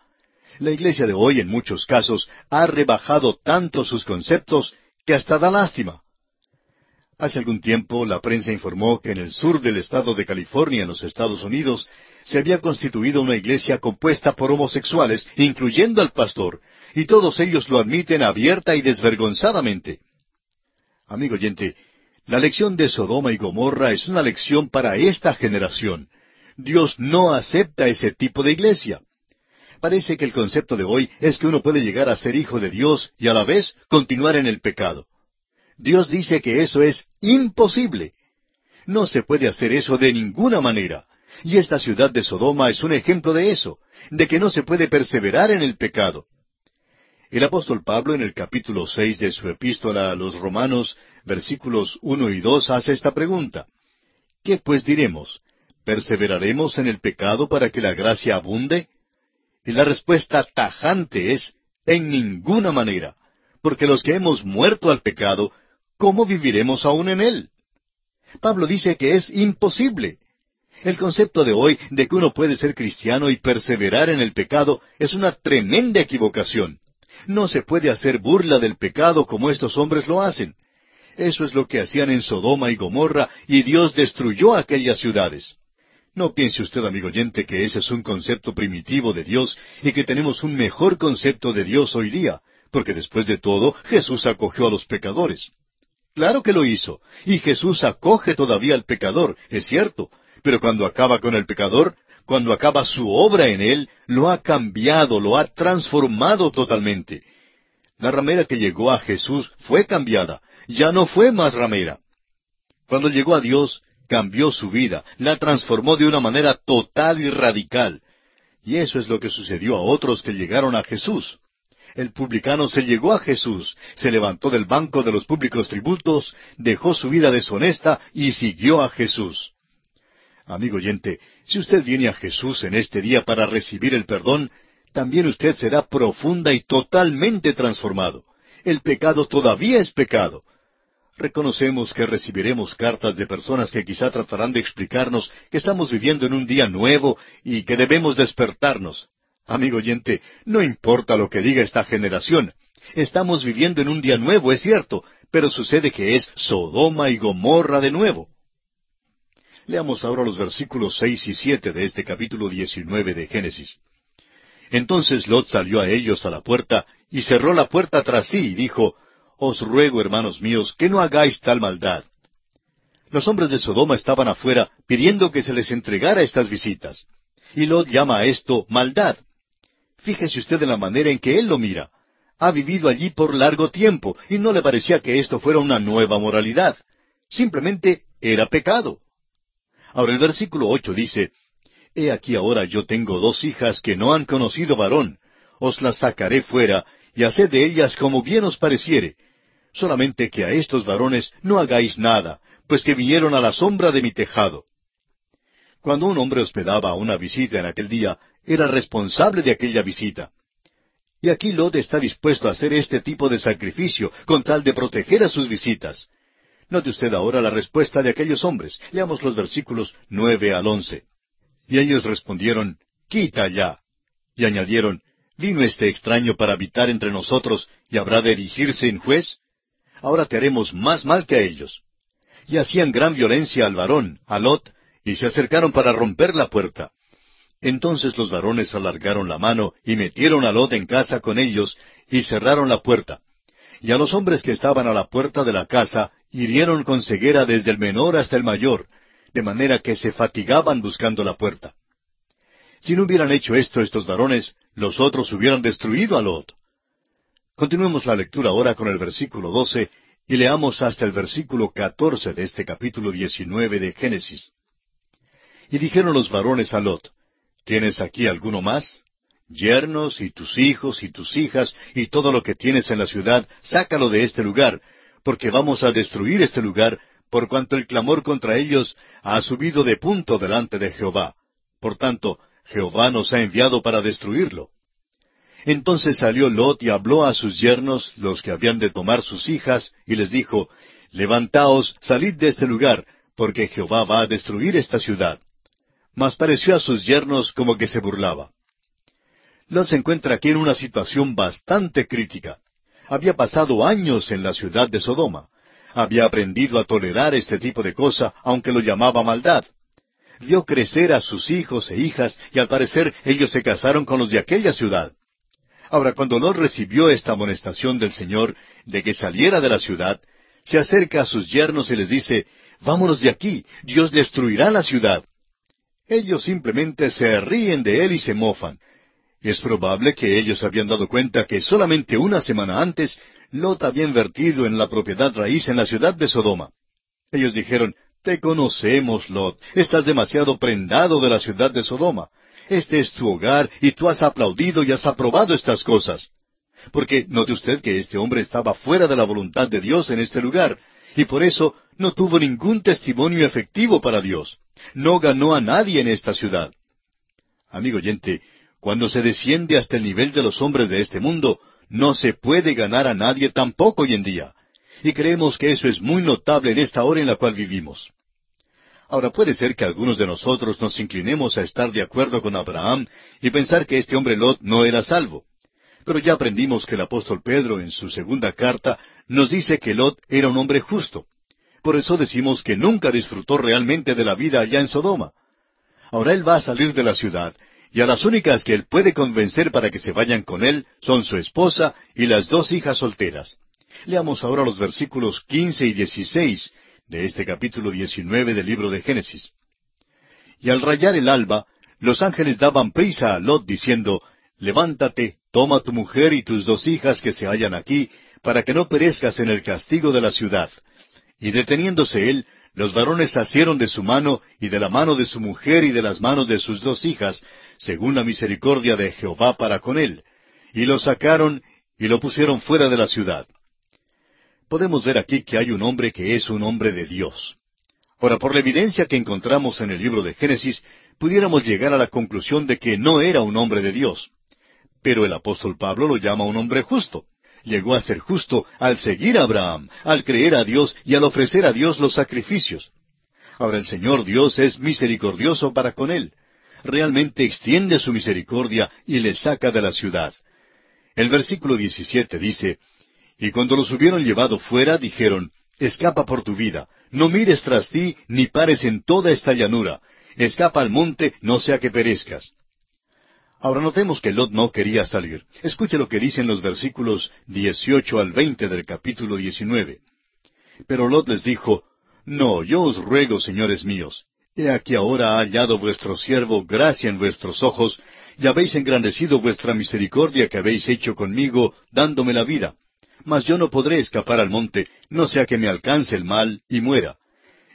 La iglesia de hoy en muchos casos ha rebajado tanto sus conceptos que hasta da lástima. Hace algún tiempo la prensa informó que en el sur del estado de California, en los Estados Unidos, se había constituido una iglesia compuesta por homosexuales, incluyendo al pastor, y todos ellos lo admiten abierta y desvergonzadamente. Amigo oyente, la lección de Sodoma y Gomorra es una lección para esta generación. Dios no acepta ese tipo de iglesia. Parece que el concepto de hoy es que uno puede llegar a ser hijo de Dios y a la vez continuar en el pecado. Dios dice que eso es imposible. No se puede hacer eso de ninguna manera. Y esta ciudad de Sodoma es un ejemplo de eso, de que no se puede perseverar en el pecado. El apóstol Pablo en el capítulo seis de su epístola a los Romanos, versículos uno y dos, hace esta pregunta. ¿Qué pues diremos? ¿Perseveraremos en el pecado para que la gracia abunde? Y la respuesta tajante es, en ninguna manera, porque los que hemos muerto al pecado, ¿cómo viviremos aún en él? Pablo dice que es imposible. El concepto de hoy de que uno puede ser cristiano y perseverar en el pecado es una tremenda equivocación. No se puede hacer burla del pecado como estos hombres lo hacen. Eso es lo que hacían en Sodoma y Gomorra, y Dios destruyó aquellas ciudades. No piense usted, amigo oyente, que ese es un concepto primitivo de Dios y que tenemos un mejor concepto de Dios hoy día, porque después de todo Jesús acogió a los pecadores. Claro que lo hizo, y Jesús acoge todavía al pecador, es cierto, pero cuando acaba con el pecador, cuando acaba su obra en él, lo ha cambiado, lo ha transformado totalmente. La ramera que llegó a Jesús fue cambiada, ya no fue más ramera. Cuando llegó a Dios, cambió su vida, la transformó de una manera total y radical. Y eso es lo que sucedió a otros que llegaron a Jesús. El publicano se llegó a Jesús, se levantó del banco de los públicos tributos, dejó su vida deshonesta y siguió a Jesús. Amigo oyente, si usted viene a Jesús en este día para recibir el perdón, también usted será profunda y totalmente transformado. El pecado todavía es pecado. Reconocemos que recibiremos cartas de personas que quizá tratarán de explicarnos que estamos viviendo en un día nuevo y que debemos despertarnos. Amigo oyente, no importa lo que diga esta generación. Estamos viviendo en un día nuevo, es cierto, pero sucede que es Sodoma y Gomorra de nuevo. Leamos ahora los versículos seis y siete de este capítulo diecinueve de Génesis. Entonces Lot salió a ellos a la puerta y cerró la puerta tras sí y dijo, Os ruego, hermanos míos, que no hagáis tal maldad. Los hombres de Sodoma estaban afuera pidiendo que se les entregara estas visitas. Y Lot llama a esto maldad. Fíjese usted en la manera en que él lo mira. Ha vivido allí por largo tiempo y no le parecía que esto fuera una nueva moralidad. Simplemente era pecado. Ahora el versículo ocho dice, He aquí ahora yo tengo dos hijas que no han conocido varón, os las sacaré fuera, y haced de ellas como bien os pareciere. Solamente que a estos varones no hagáis nada, pues que vinieron a la sombra de mi tejado. Cuando un hombre hospedaba una visita en aquel día, era responsable de aquella visita. Y aquí Lot está dispuesto a hacer este tipo de sacrificio con tal de proteger a sus visitas. Note usted ahora la respuesta de aquellos hombres. Leamos los versículos nueve al once. Y ellos respondieron, Quita ya. Y añadieron, ¿Vino este extraño para habitar entre nosotros y habrá de erigirse en juez? Ahora te haremos más mal que a ellos. Y hacían gran violencia al varón, a Lot, y se acercaron para romper la puerta. Entonces los varones alargaron la mano y metieron a Lot en casa con ellos y cerraron la puerta. Y a los hombres que estaban a la puerta de la casa hirieron con ceguera desde el menor hasta el mayor, de manera que se fatigaban buscando la puerta. Si no hubieran hecho esto estos varones, los otros hubieran destruido a Lot. Continuemos la lectura ahora con el versículo doce y leamos hasta el versículo catorce de este capítulo diecinueve de Génesis. Y dijeron los varones a Lot, ¿Tienes aquí alguno más? Yernos y tus hijos y tus hijas y todo lo que tienes en la ciudad, sácalo de este lugar, porque vamos a destruir este lugar, por cuanto el clamor contra ellos ha subido de punto delante de Jehová. Por tanto, Jehová nos ha enviado para destruirlo. Entonces salió Lot y habló a sus yernos, los que habían de tomar sus hijas, y les dijo, Levantaos, salid de este lugar, porque Jehová va a destruir esta ciudad. Mas pareció a sus yernos como que se burlaba. Lot se encuentra aquí en una situación bastante crítica. Había pasado años en la ciudad de Sodoma. Había aprendido a tolerar este tipo de cosa, aunque lo llamaba maldad. Vio crecer a sus hijos e hijas y al parecer ellos se casaron con los de aquella ciudad. Ahora, cuando Lot recibió esta amonestación del Señor de que saliera de la ciudad, se acerca a sus yernos y les dice, Vámonos de aquí, Dios destruirá la ciudad. Ellos simplemente se ríen de él y se mofan. Es probable que ellos habían dado cuenta que solamente una semana antes Lot había invertido en la propiedad raíz en la ciudad de Sodoma. Ellos dijeron, Te conocemos, Lot, estás demasiado prendado de la ciudad de Sodoma. Este es tu hogar y tú has aplaudido y has aprobado estas cosas. Porque note usted que este hombre estaba fuera de la voluntad de Dios en este lugar, y por eso no tuvo ningún testimonio efectivo para Dios. No ganó a nadie en esta ciudad. Amigo oyente, cuando se desciende hasta el nivel de los hombres de este mundo, no se puede ganar a nadie tampoco hoy en día. Y creemos que eso es muy notable en esta hora en la cual vivimos. Ahora puede ser que algunos de nosotros nos inclinemos a estar de acuerdo con Abraham y pensar que este hombre Lot no era salvo. Pero ya aprendimos que el apóstol Pedro en su segunda carta nos dice que Lot era un hombre justo. Por eso decimos que nunca disfrutó realmente de la vida allá en Sodoma. Ahora él va a salir de la ciudad, y a las únicas que él puede convencer para que se vayan con él son su esposa y las dos hijas solteras. Leamos ahora los versículos quince y dieciséis de este capítulo diecinueve del libro de Génesis. Y al rayar el alba, los ángeles daban prisa a Lot diciendo, Levántate, toma tu mujer y tus dos hijas que se hallan aquí, para que no perezcas en el castigo de la ciudad. Y deteniéndose él, los varones asieron de su mano y de la mano de su mujer y de las manos de sus dos hijas, según la misericordia de Jehová para con él, y lo sacaron y lo pusieron fuera de la ciudad. Podemos ver aquí que hay un hombre que es un hombre de Dios. Ahora, por la evidencia que encontramos en el libro de Génesis, pudiéramos llegar a la conclusión de que no era un hombre de Dios. Pero el apóstol Pablo lo llama un hombre justo llegó a ser justo al seguir a Abraham, al creer a Dios y al ofrecer a Dios los sacrificios. Ahora el Señor Dios es misericordioso para con él. Realmente extiende su misericordia y le saca de la ciudad. El versículo 17 dice, Y cuando los hubieron llevado fuera, dijeron, Escapa por tu vida, no mires tras ti, ni pares en toda esta llanura, escapa al monte, no sea que perezcas. Ahora notemos que Lot no quería salir. Escuche lo que dicen los versículos 18 al 20 del capítulo 19. Pero Lot les dijo, No, yo os ruego, señores míos, he aquí ahora ha hallado vuestro siervo gracia en vuestros ojos, y habéis engrandecido vuestra misericordia que habéis hecho conmigo, dándome la vida. Mas yo no podré escapar al monte, no sea que me alcance el mal y muera.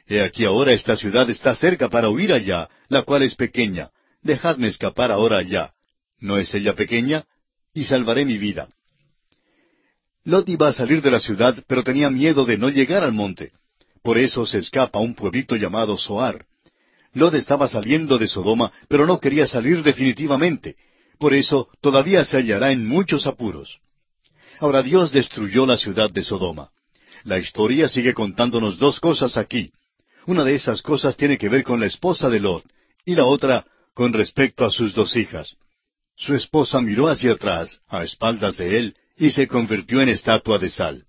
He aquí ahora esta ciudad está cerca para huir allá, la cual es pequeña. Dejadme escapar ahora allá. ¿No es ella pequeña? Y salvaré mi vida. Lot iba a salir de la ciudad, pero tenía miedo de no llegar al monte. Por eso se escapa a un pueblito llamado Soar. Lot estaba saliendo de Sodoma, pero no quería salir definitivamente. Por eso todavía se hallará en muchos apuros. Ahora Dios destruyó la ciudad de Sodoma. La historia sigue contándonos dos cosas aquí. Una de esas cosas tiene que ver con la esposa de Lot, y la otra con respecto a sus dos hijas. Su esposa miró hacia atrás, a espaldas de él, y se convirtió en estatua de sal.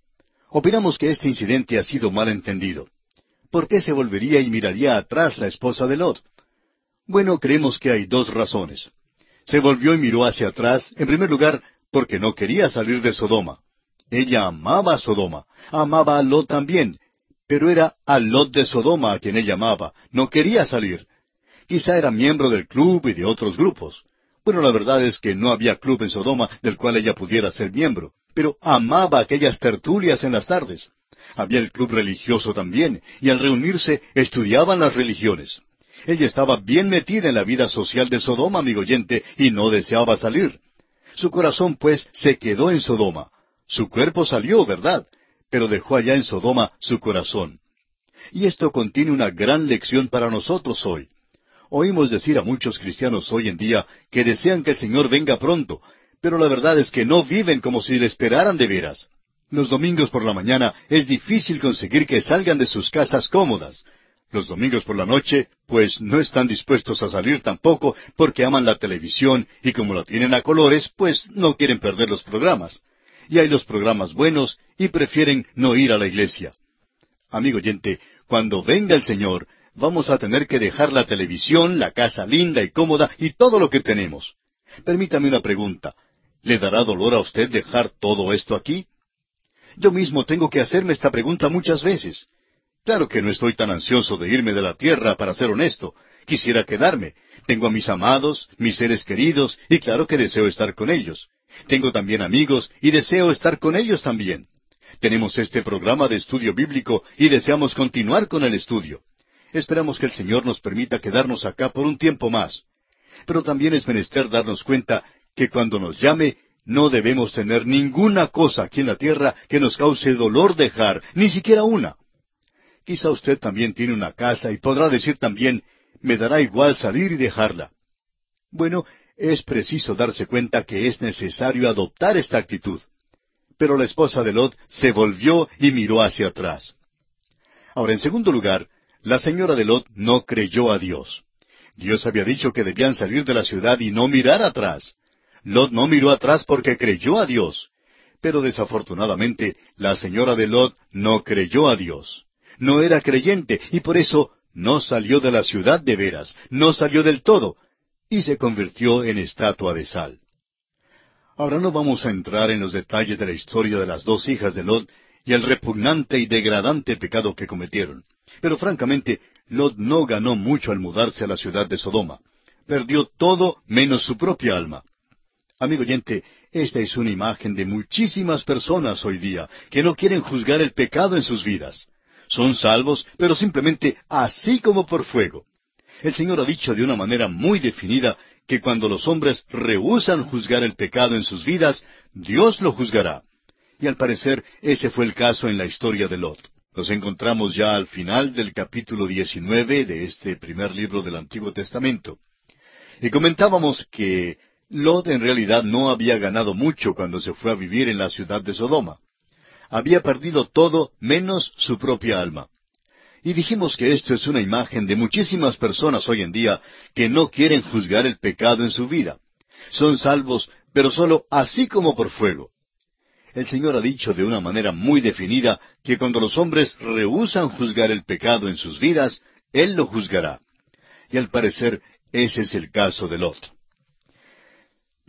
Opinamos que este incidente ha sido mal entendido. ¿Por qué se volvería y miraría atrás la esposa de Lot? Bueno, creemos que hay dos razones. Se volvió y miró hacia atrás, en primer lugar, porque no quería salir de Sodoma. Ella amaba a Sodoma, amaba a Lot también, pero era a Lot de Sodoma a quien ella amaba, no quería salir. Quizá era miembro del club y de otros grupos. Bueno, la verdad es que no había club en Sodoma del cual ella pudiera ser miembro, pero amaba aquellas tertulias en las tardes. Había el club religioso también, y al reunirse estudiaban las religiones. Ella estaba bien metida en la vida social de Sodoma, amigo oyente, y no deseaba salir. Su corazón, pues, se quedó en Sodoma. Su cuerpo salió, ¿verdad? Pero dejó allá en Sodoma su corazón. Y esto contiene una gran lección para nosotros hoy. Oímos decir a muchos cristianos hoy en día que desean que el Señor venga pronto, pero la verdad es que no viven como si le esperaran de veras. Los domingos por la mañana es difícil conseguir que salgan de sus casas cómodas. Los domingos por la noche, pues no están dispuestos a salir tampoco porque aman la televisión y como la tienen a colores, pues no quieren perder los programas. Y hay los programas buenos y prefieren no ir a la iglesia. Amigo oyente, cuando venga el Señor, vamos a tener que dejar la televisión, la casa linda y cómoda y todo lo que tenemos. Permítame una pregunta. ¿Le dará dolor a usted dejar todo esto aquí? Yo mismo tengo que hacerme esta pregunta muchas veces. Claro que no estoy tan ansioso de irme de la tierra, para ser honesto. Quisiera quedarme. Tengo a mis amados, mis seres queridos, y claro que deseo estar con ellos. Tengo también amigos, y deseo estar con ellos también. Tenemos este programa de estudio bíblico y deseamos continuar con el estudio. Esperamos que el Señor nos permita quedarnos acá por un tiempo más. Pero también es menester darnos cuenta que cuando nos llame, no debemos tener ninguna cosa aquí en la tierra que nos cause dolor dejar, ni siquiera una. Quizá usted también tiene una casa y podrá decir también, me dará igual salir y dejarla. Bueno, es preciso darse cuenta que es necesario adoptar esta actitud. Pero la esposa de Lot se volvió y miró hacia atrás. Ahora, en segundo lugar, la señora de Lot no creyó a Dios. Dios había dicho que debían salir de la ciudad y no mirar atrás. Lot no miró atrás porque creyó a Dios. Pero desafortunadamente, la señora de Lot no creyó a Dios no era creyente y por eso no salió de la ciudad de veras, no salió del todo, y se convirtió en estatua de sal. Ahora no vamos a entrar en los detalles de la historia de las dos hijas de Lot y el repugnante y degradante pecado que cometieron. Pero francamente, Lot no ganó mucho al mudarse a la ciudad de Sodoma. Perdió todo menos su propia alma. Amigo oyente, esta es una imagen de muchísimas personas hoy día que no quieren juzgar el pecado en sus vidas son salvos, pero simplemente así como por fuego. El Señor ha dicho de una manera muy definida que cuando los hombres rehusan juzgar el pecado en sus vidas, Dios lo juzgará. Y al parecer ese fue el caso en la historia de Lot. Nos encontramos ya al final del capítulo 19 de este primer libro del Antiguo Testamento. Y comentábamos que Lot en realidad no había ganado mucho cuando se fue a vivir en la ciudad de Sodoma había perdido todo menos su propia alma. Y dijimos que esto es una imagen de muchísimas personas hoy en día que no quieren juzgar el pecado en su vida. Son salvos, pero sólo así como por fuego. El Señor ha dicho de una manera muy definida que cuando los hombres rehusan juzgar el pecado en sus vidas, Él lo juzgará. Y al parecer ese es el caso de Lot.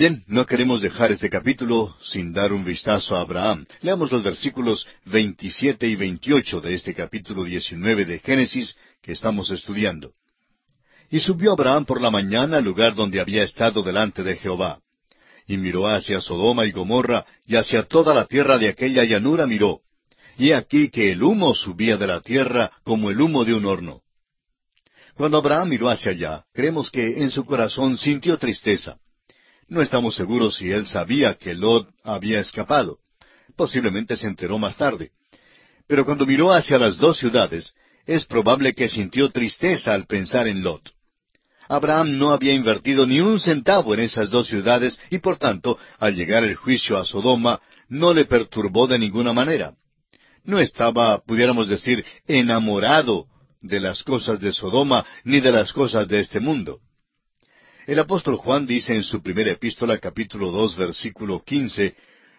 Bien, no queremos dejar este capítulo sin dar un vistazo a Abraham. Leamos los versículos 27 y 28 de este capítulo 19 de Génesis que estamos estudiando. Y subió Abraham por la mañana al lugar donde había estado delante de Jehová. Y miró hacia Sodoma y Gomorra, y hacia toda la tierra de aquella llanura miró. Y aquí que el humo subía de la tierra como el humo de un horno. Cuando Abraham miró hacia allá, creemos que en su corazón sintió tristeza. No estamos seguros si él sabía que Lot había escapado. Posiblemente se enteró más tarde. Pero cuando miró hacia las dos ciudades, es probable que sintió tristeza al pensar en Lot. Abraham no había invertido ni un centavo en esas dos ciudades y por tanto, al llegar el juicio a Sodoma, no le perturbó de ninguna manera. No estaba, pudiéramos decir, enamorado de las cosas de Sodoma ni de las cosas de este mundo. El apóstol Juan dice en su primera epístola capítulo dos versículo quince,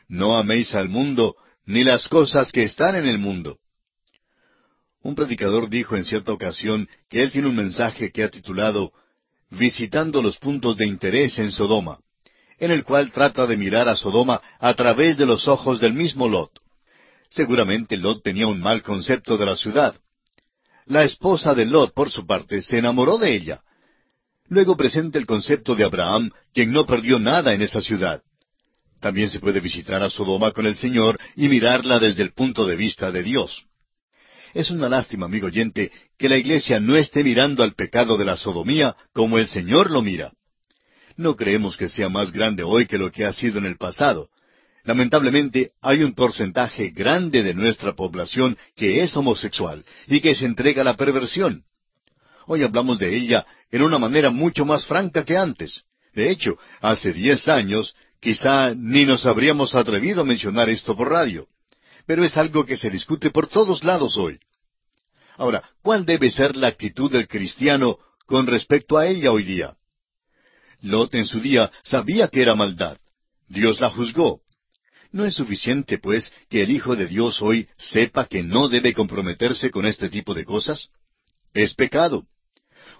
No améis al mundo, ni las cosas que están en el mundo. Un predicador dijo en cierta ocasión que él tiene un mensaje que ha titulado Visitando los puntos de interés en Sodoma, en el cual trata de mirar a Sodoma a través de los ojos del mismo Lot. Seguramente Lot tenía un mal concepto de la ciudad. La esposa de Lot, por su parte, se enamoró de ella, Luego presenta el concepto de Abraham, quien no perdió nada en esa ciudad. También se puede visitar a Sodoma con el Señor y mirarla desde el punto de vista de Dios. Es una lástima, amigo oyente, que la Iglesia no esté mirando al pecado de la sodomía como el Señor lo mira. No creemos que sea más grande hoy que lo que ha sido en el pasado. Lamentablemente, hay un porcentaje grande de nuestra población que es homosexual y que se entrega a la perversión. Hoy hablamos de ella en una manera mucho más franca que antes. De hecho, hace diez años quizá ni nos habríamos atrevido a mencionar esto por radio. Pero es algo que se discute por todos lados hoy. Ahora, ¿cuál debe ser la actitud del cristiano con respecto a ella hoy día? Lot en su día sabía que era maldad. Dios la juzgó. ¿No es suficiente, pues, que el Hijo de Dios hoy sepa que no debe comprometerse con este tipo de cosas? Es pecado.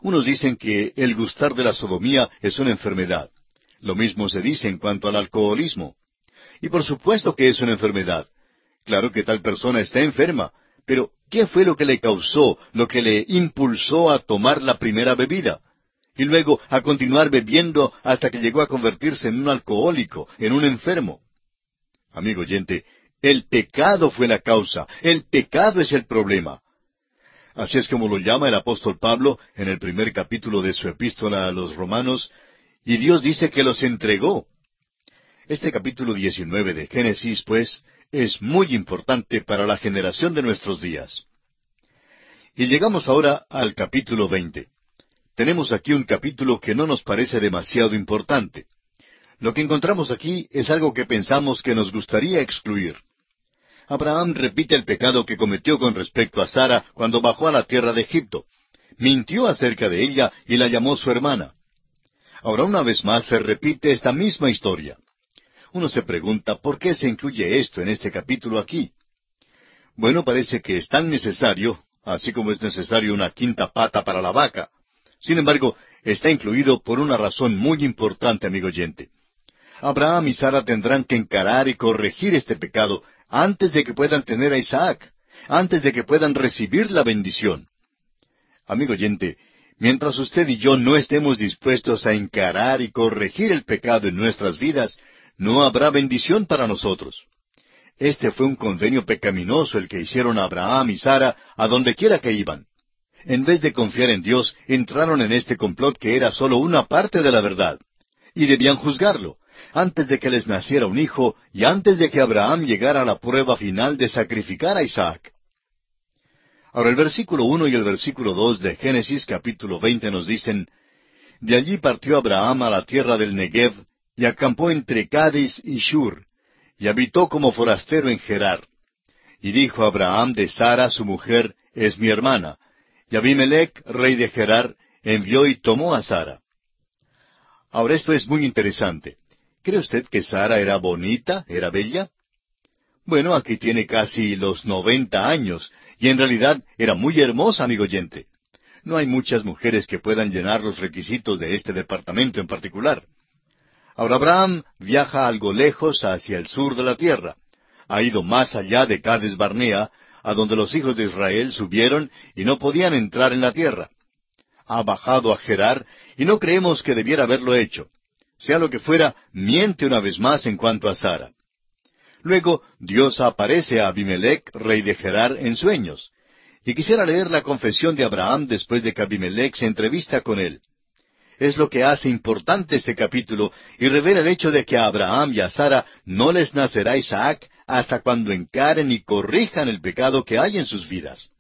Unos dicen que el gustar de la sodomía es una enfermedad. Lo mismo se dice en cuanto al alcoholismo. Y por supuesto que es una enfermedad. Claro que tal persona está enferma, pero ¿qué fue lo que le causó, lo que le impulsó a tomar la primera bebida? Y luego a continuar bebiendo hasta que llegó a convertirse en un alcohólico, en un enfermo. Amigo oyente, el pecado fue la causa, el pecado es el problema. Así es como lo llama el apóstol Pablo en el primer capítulo de su epístola a los romanos, y Dios dice que los entregó. Este capítulo 19 de Génesis, pues, es muy importante para la generación de nuestros días. Y llegamos ahora al capítulo 20. Tenemos aquí un capítulo que no nos parece demasiado importante. Lo que encontramos aquí es algo que pensamos que nos gustaría excluir. Abraham repite el pecado que cometió con respecto a Sara cuando bajó a la tierra de Egipto. Mintió acerca de ella y la llamó su hermana. Ahora una vez más se repite esta misma historia. Uno se pregunta por qué se incluye esto en este capítulo aquí. Bueno, parece que es tan necesario, así como es necesario una quinta pata para la vaca. Sin embargo, está incluido por una razón muy importante, amigo oyente. Abraham y Sara tendrán que encarar y corregir este pecado antes de que puedan tener a Isaac, antes de que puedan recibir la bendición. Amigo oyente, mientras usted y yo no estemos dispuestos a encarar y corregir el pecado en nuestras vidas, no habrá bendición para nosotros. Este fue un convenio pecaminoso el que hicieron Abraham y Sara a donde quiera que iban. En vez de confiar en Dios, entraron en este complot que era solo una parte de la verdad. Y debían juzgarlo antes de que les naciera un hijo y antes de que Abraham llegara a la prueba final de sacrificar a Isaac. Ahora el versículo uno y el versículo dos de Génesis capítulo veinte nos dicen De allí partió Abraham a la tierra del Negev y acampó entre Cádiz y Shur, y habitó como forastero en Gerar. Y dijo Abraham de Sara su mujer, es mi hermana. Y Abimelech, rey de Gerar, envió y tomó a Sara. Ahora esto es muy interesante. ¿Cree usted que Sara era bonita, era bella? Bueno, aquí tiene casi los noventa años, y en realidad era muy hermosa, amigo oyente. No hay muchas mujeres que puedan llenar los requisitos de este departamento en particular. Ahora Abraham viaja algo lejos hacia el sur de la tierra. Ha ido más allá de Cades Barnea, a donde los hijos de Israel subieron y no podían entrar en la tierra. Ha bajado a Gerar y no creemos que debiera haberlo hecho sea lo que fuera, miente una vez más en cuanto a Sara. Luego Dios aparece a Abimelech, rey de Gerar, en sueños. Y quisiera leer la confesión de Abraham después de que Abimelech se entrevista con él. Es lo que hace importante este capítulo y revela el hecho de que a Abraham y a Sara no les nacerá Isaac hasta cuando encaren y corrijan el pecado que hay en sus vidas.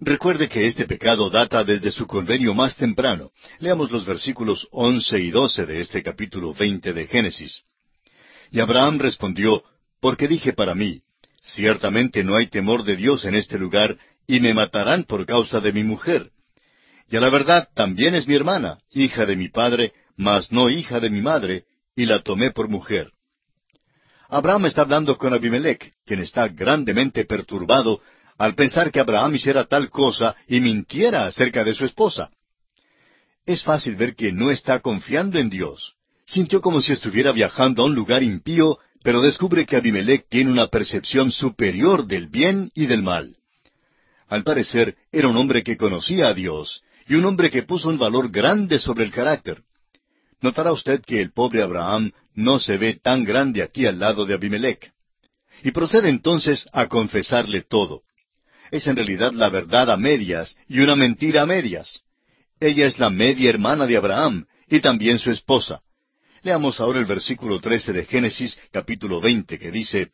Recuerde que este pecado data desde su convenio más temprano. Leamos los versículos once y doce de este capítulo veinte de Génesis. Y Abraham respondió, Porque dije para mí, ciertamente no hay temor de Dios en este lugar, y me matarán por causa de mi mujer. Y a la verdad también es mi hermana, hija de mi padre, mas no hija de mi madre, y la tomé por mujer. Abraham está hablando con Abimelech, quien está grandemente perturbado al pensar que Abraham hiciera tal cosa y mintiera acerca de su esposa. Es fácil ver que no está confiando en Dios. Sintió como si estuviera viajando a un lugar impío, pero descubre que Abimelech tiene una percepción superior del bien y del mal. Al parecer, era un hombre que conocía a Dios, y un hombre que puso un valor grande sobre el carácter. Notará usted que el pobre Abraham no se ve tan grande aquí al lado de Abimelech. Y procede entonces a confesarle todo es en realidad la verdad a medias y una mentira a medias. Ella es la media hermana de Abraham y también su esposa. Leamos ahora el versículo trece de Génesis capítulo veinte que dice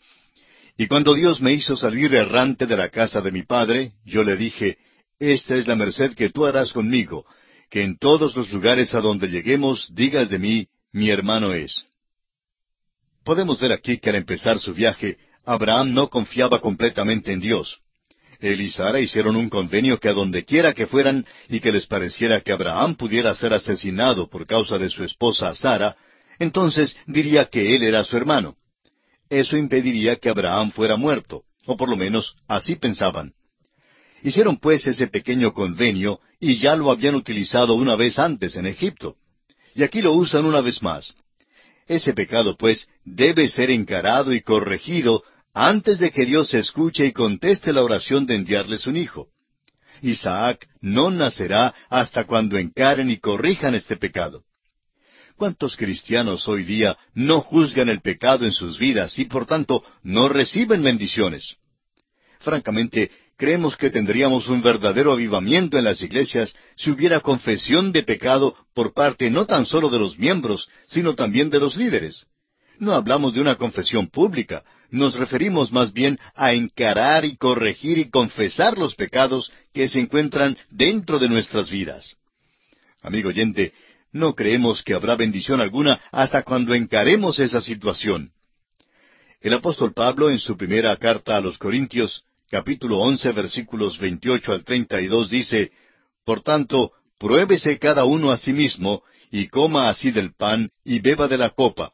Y cuando Dios me hizo salir errante de la casa de mi padre, yo le dije, Esta es la merced que tú harás conmigo, que en todos los lugares a donde lleguemos digas de mí, mi hermano es. Podemos ver aquí que al empezar su viaje, Abraham no confiaba completamente en Dios. Él y Sara hicieron un convenio que a donde quiera que fueran y que les pareciera que Abraham pudiera ser asesinado por causa de su esposa Sara, entonces diría que él era su hermano. Eso impediría que Abraham fuera muerto, o por lo menos así pensaban. Hicieron pues ese pequeño convenio y ya lo habían utilizado una vez antes en Egipto. Y aquí lo usan una vez más. Ese pecado, pues, debe ser encarado y corregido antes de que Dios escuche y conteste la oración de enviarles un hijo. Isaac no nacerá hasta cuando encaren y corrijan este pecado. ¿Cuántos cristianos hoy día no juzgan el pecado en sus vidas y por tanto no reciben bendiciones? Francamente, creemos que tendríamos un verdadero avivamiento en las iglesias si hubiera confesión de pecado por parte no tan solo de los miembros, sino también de los líderes. No hablamos de una confesión pública, nos referimos más bien a encarar y corregir y confesar los pecados que se encuentran dentro de nuestras vidas. Amigo oyente, no creemos que habrá bendición alguna hasta cuando encaremos esa situación. El apóstol Pablo en su primera carta a los Corintios capítulo once versículos veintiocho al treinta y dos dice, Por tanto, pruébese cada uno a sí mismo, y coma así del pan, y beba de la copa,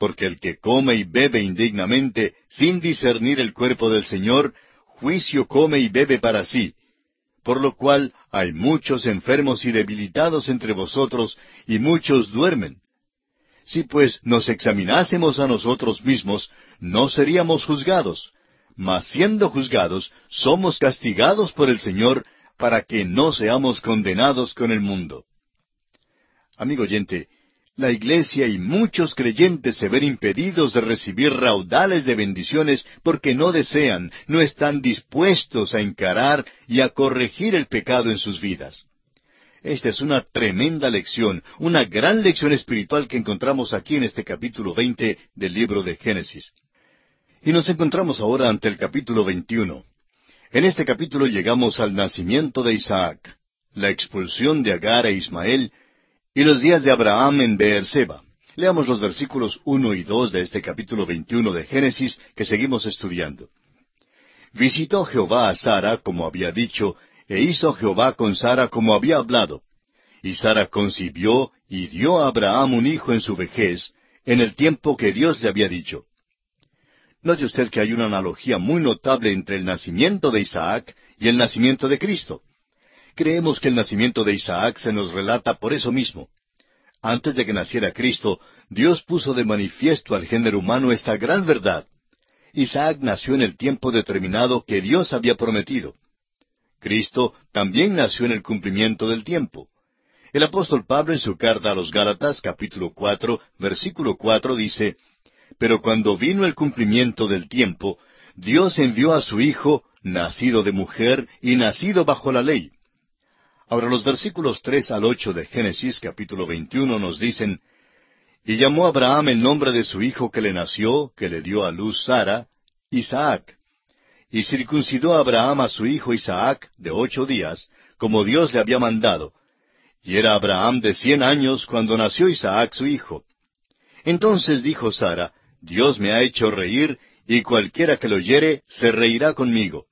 porque el que come y bebe indignamente, sin discernir el cuerpo del Señor, juicio come y bebe para sí. Por lo cual hay muchos enfermos y debilitados entre vosotros, y muchos duermen. Si pues nos examinásemos a nosotros mismos, no seríamos juzgados, mas siendo juzgados, somos castigados por el Señor para que no seamos condenados con el mundo. Amigo oyente, la Iglesia y muchos creyentes se ven impedidos de recibir raudales de bendiciones porque no desean, no están dispuestos a encarar y a corregir el pecado en sus vidas. Esta es una tremenda lección, una gran lección espiritual que encontramos aquí en este capítulo veinte del libro de Génesis. Y nos encontramos ahora ante el capítulo 21. En este capítulo llegamos al nacimiento de Isaac, la expulsión de Agar e Ismael y los días de Abraham en Beerseba. Leamos los versículos uno y dos de este capítulo 21 de Génesis que seguimos estudiando. Visitó Jehová a Sara como había dicho, e hizo Jehová con Sara como había hablado. Y Sara concibió y dio a Abraham un hijo en su vejez, en el tiempo que Dios le había dicho. Note usted que hay una analogía muy notable entre el nacimiento de Isaac y el nacimiento de Cristo. Creemos que el nacimiento de Isaac se nos relata por eso mismo. Antes de que naciera Cristo, Dios puso de manifiesto al género humano esta gran verdad. Isaac nació en el tiempo determinado que Dios había prometido. Cristo también nació en el cumplimiento del tiempo. El apóstol Pablo en su carta a los Gálatas capítulo cuatro versículo cuatro dice pero cuando vino el cumplimiento del tiempo, Dios envió a su Hijo, nacido de mujer y nacido bajo la ley. Ahora los versículos tres al ocho de Génesis capítulo veintiuno nos dicen, Y llamó Abraham el nombre de su hijo que le nació, que le dio a luz Sara, Isaac. Y circuncidó a Abraham a su hijo Isaac de ocho días, como Dios le había mandado. Y era Abraham de cien años cuando nació Isaac su hijo. Entonces dijo Sara, Dios me ha hecho reír, y cualquiera que lo oyere se reirá conmigo.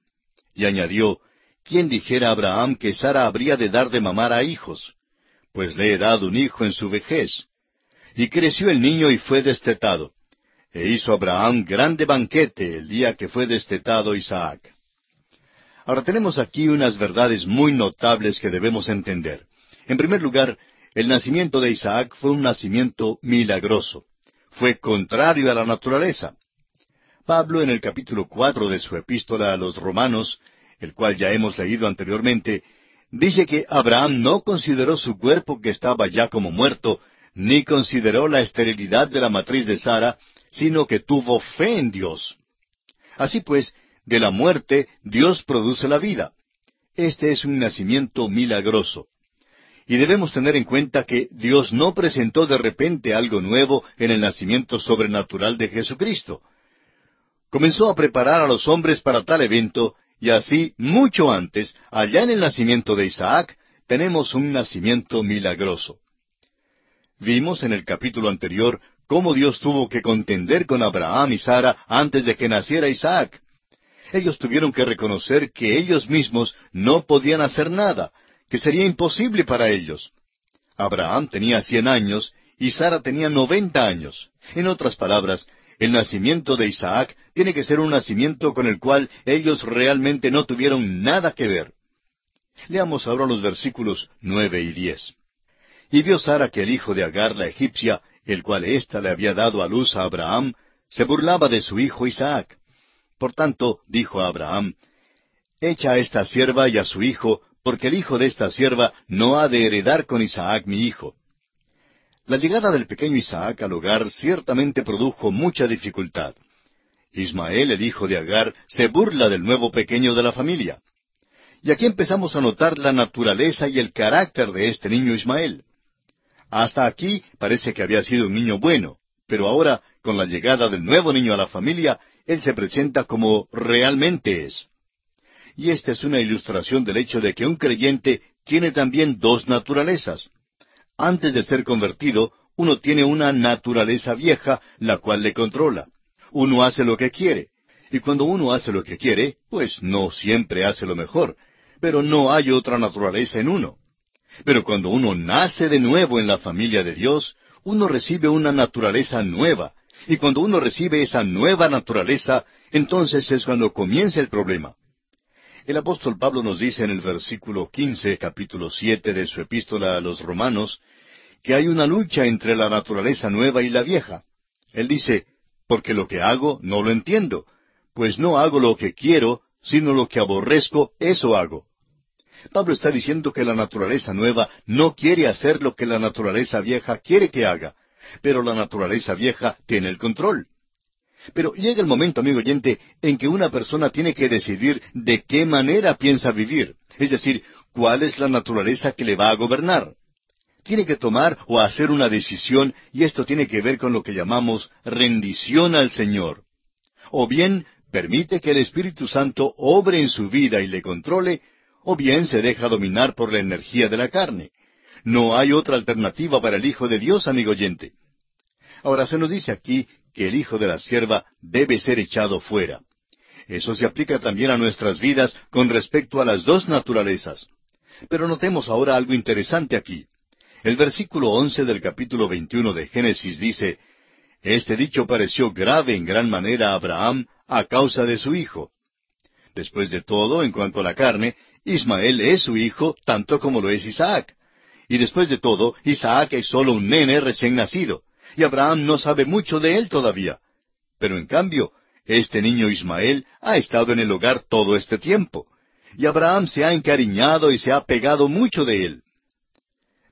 Y añadió, ¿quién dijera a Abraham que Sara habría de dar de mamar a hijos? Pues le he dado un hijo en su vejez. Y creció el niño y fue destetado. E hizo Abraham grande banquete el día que fue destetado Isaac. Ahora tenemos aquí unas verdades muy notables que debemos entender. En primer lugar, el nacimiento de Isaac fue un nacimiento milagroso fue contrario a la naturaleza. Pablo en el capítulo cuatro de su epístola a los Romanos, el cual ya hemos leído anteriormente, dice que Abraham no consideró su cuerpo que estaba ya como muerto, ni consideró la esterilidad de la matriz de Sara, sino que tuvo fe en Dios. Así pues, de la muerte Dios produce la vida. Este es un nacimiento milagroso. Y debemos tener en cuenta que Dios no presentó de repente algo nuevo en el nacimiento sobrenatural de Jesucristo. Comenzó a preparar a los hombres para tal evento, y así, mucho antes, allá en el nacimiento de Isaac, tenemos un nacimiento milagroso. Vimos en el capítulo anterior cómo Dios tuvo que contender con Abraham y Sara antes de que naciera Isaac. Ellos tuvieron que reconocer que ellos mismos no podían hacer nada, que sería imposible para ellos. Abraham tenía cien años y Sara tenía noventa años. En otras palabras, el nacimiento de Isaac tiene que ser un nacimiento con el cual ellos realmente no tuvieron nada que ver. Leamos ahora los versículos nueve y diez. Y vio Sara que el hijo de Agar la egipcia, el cual ésta le había dado a luz a Abraham, se burlaba de su hijo Isaac. Por tanto, dijo a Abraham, Echa a esta sierva y a su hijo, porque el hijo de esta sierva no ha de heredar con Isaac mi hijo. La llegada del pequeño Isaac al hogar ciertamente produjo mucha dificultad. Ismael, el hijo de Agar, se burla del nuevo pequeño de la familia. Y aquí empezamos a notar la naturaleza y el carácter de este niño Ismael. Hasta aquí parece que había sido un niño bueno, pero ahora, con la llegada del nuevo niño a la familia, él se presenta como realmente es. Y esta es una ilustración del hecho de que un creyente tiene también dos naturalezas. Antes de ser convertido, uno tiene una naturaleza vieja, la cual le controla. Uno hace lo que quiere. Y cuando uno hace lo que quiere, pues no siempre hace lo mejor. Pero no hay otra naturaleza en uno. Pero cuando uno nace de nuevo en la familia de Dios, uno recibe una naturaleza nueva. Y cuando uno recibe esa nueva naturaleza, entonces es cuando comienza el problema. El apóstol Pablo nos dice en el versículo quince, capítulo siete de su epístola a los Romanos, que hay una lucha entre la naturaleza nueva y la vieja. Él dice, porque lo que hago no lo entiendo, pues no hago lo que quiero, sino lo que aborrezco, eso hago. Pablo está diciendo que la naturaleza nueva no quiere hacer lo que la naturaleza vieja quiere que haga, pero la naturaleza vieja tiene el control. Pero llega el momento, amigo oyente, en que una persona tiene que decidir de qué manera piensa vivir, es decir, cuál es la naturaleza que le va a gobernar. Tiene que tomar o hacer una decisión y esto tiene que ver con lo que llamamos rendición al Señor. O bien permite que el Espíritu Santo obre en su vida y le controle, o bien se deja dominar por la energía de la carne. No hay otra alternativa para el Hijo de Dios, amigo oyente. Ahora se nos dice aquí que el hijo de la sierva debe ser echado fuera. Eso se aplica también a nuestras vidas con respecto a las dos naturalezas. Pero notemos ahora algo interesante aquí. El versículo once del capítulo veintiuno de Génesis dice, Este dicho pareció grave en gran manera a Abraham a causa de su hijo. Después de todo, en cuanto a la carne, Ismael es su hijo tanto como lo es Isaac. Y después de todo, Isaac es solo un nene recién nacido y Abraham no sabe mucho de él todavía. Pero en cambio, este niño Ismael ha estado en el hogar todo este tiempo, y Abraham se ha encariñado y se ha pegado mucho de él.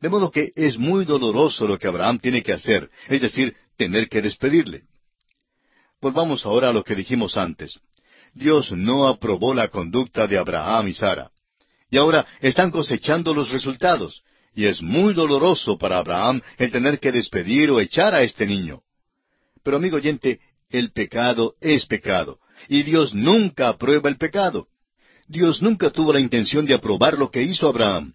De modo que es muy doloroso lo que Abraham tiene que hacer, es decir, tener que despedirle. Volvamos ahora a lo que dijimos antes. Dios no aprobó la conducta de Abraham y Sara. Y ahora están cosechando los resultados, y es muy doloroso para Abraham el tener que despedir o echar a este niño. Pero amigo oyente, el pecado es pecado, y Dios nunca aprueba el pecado. Dios nunca tuvo la intención de aprobar lo que hizo Abraham.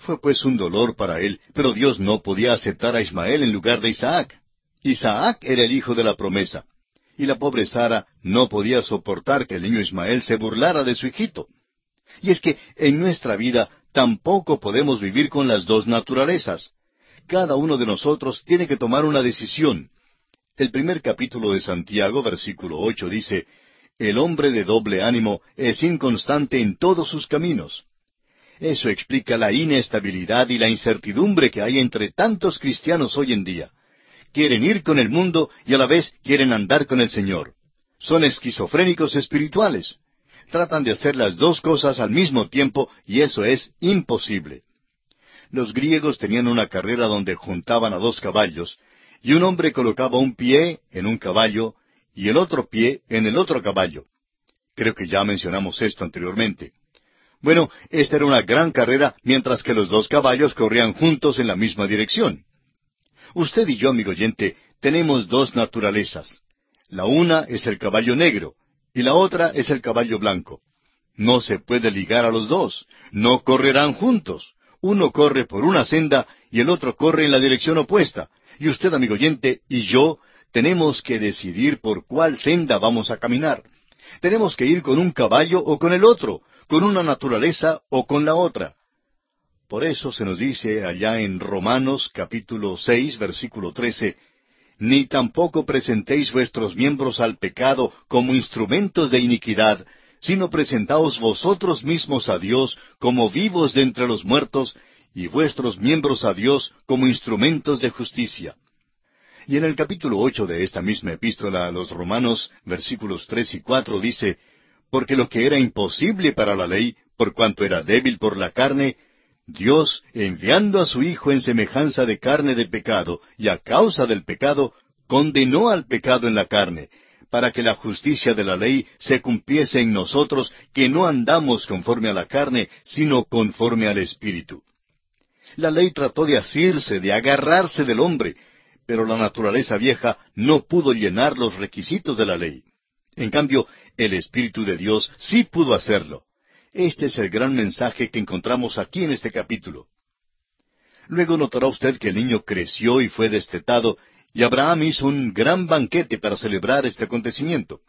Fue pues un dolor para él, pero Dios no podía aceptar a Ismael en lugar de Isaac. Isaac era el hijo de la promesa, y la pobre Sara no podía soportar que el niño Ismael se burlara de su hijito. Y es que en nuestra vida tampoco podemos vivir con las dos naturalezas. Cada uno de nosotros tiene que tomar una decisión. El primer capítulo de Santiago, versículo ocho, dice, El hombre de doble ánimo es inconstante en todos sus caminos. Eso explica la inestabilidad y la incertidumbre que hay entre tantos cristianos hoy en día. Quieren ir con el mundo y a la vez quieren andar con el Señor. Son esquizofrénicos espirituales tratan de hacer las dos cosas al mismo tiempo y eso es imposible. Los griegos tenían una carrera donde juntaban a dos caballos y un hombre colocaba un pie en un caballo y el otro pie en el otro caballo. Creo que ya mencionamos esto anteriormente. Bueno, esta era una gran carrera mientras que los dos caballos corrían juntos en la misma dirección. Usted y yo, amigo oyente, tenemos dos naturalezas. La una es el caballo negro y la otra es el caballo blanco. No se puede ligar a los dos, no correrán juntos. Uno corre por una senda y el otro corre en la dirección opuesta. Y usted, amigo oyente, y yo tenemos que decidir por cuál senda vamos a caminar. Tenemos que ir con un caballo o con el otro, con una naturaleza o con la otra. Por eso se nos dice allá en Romanos capítulo seis versículo trece, Ni tampoco presentéis vuestros miembros al pecado como instrumentos de iniquidad, sino presentaos vosotros mismos a Dios como vivos de entre los muertos, y vuestros miembros a Dios como instrumentos de justicia. Y en el capítulo ocho de esta misma epístola a los Romanos, versículos tres y cuatro dice, Porque lo que era imposible para la ley, por cuanto era débil por la carne, Dios, enviando a su Hijo en semejanza de carne de pecado, y a causa del pecado, condenó al pecado en la carne, para que la justicia de la ley se cumpliese en nosotros, que no andamos conforme a la carne, sino conforme al Espíritu. La ley trató de asirse, de agarrarse del hombre, pero la naturaleza vieja no pudo llenar los requisitos de la ley. En cambio, el Espíritu de Dios sí pudo hacerlo. Este es el gran mensaje que encontramos aquí en este capítulo. Luego notará usted que el niño creció y fue destetado, y Abraham hizo un gran banquete para celebrar este acontecimiento.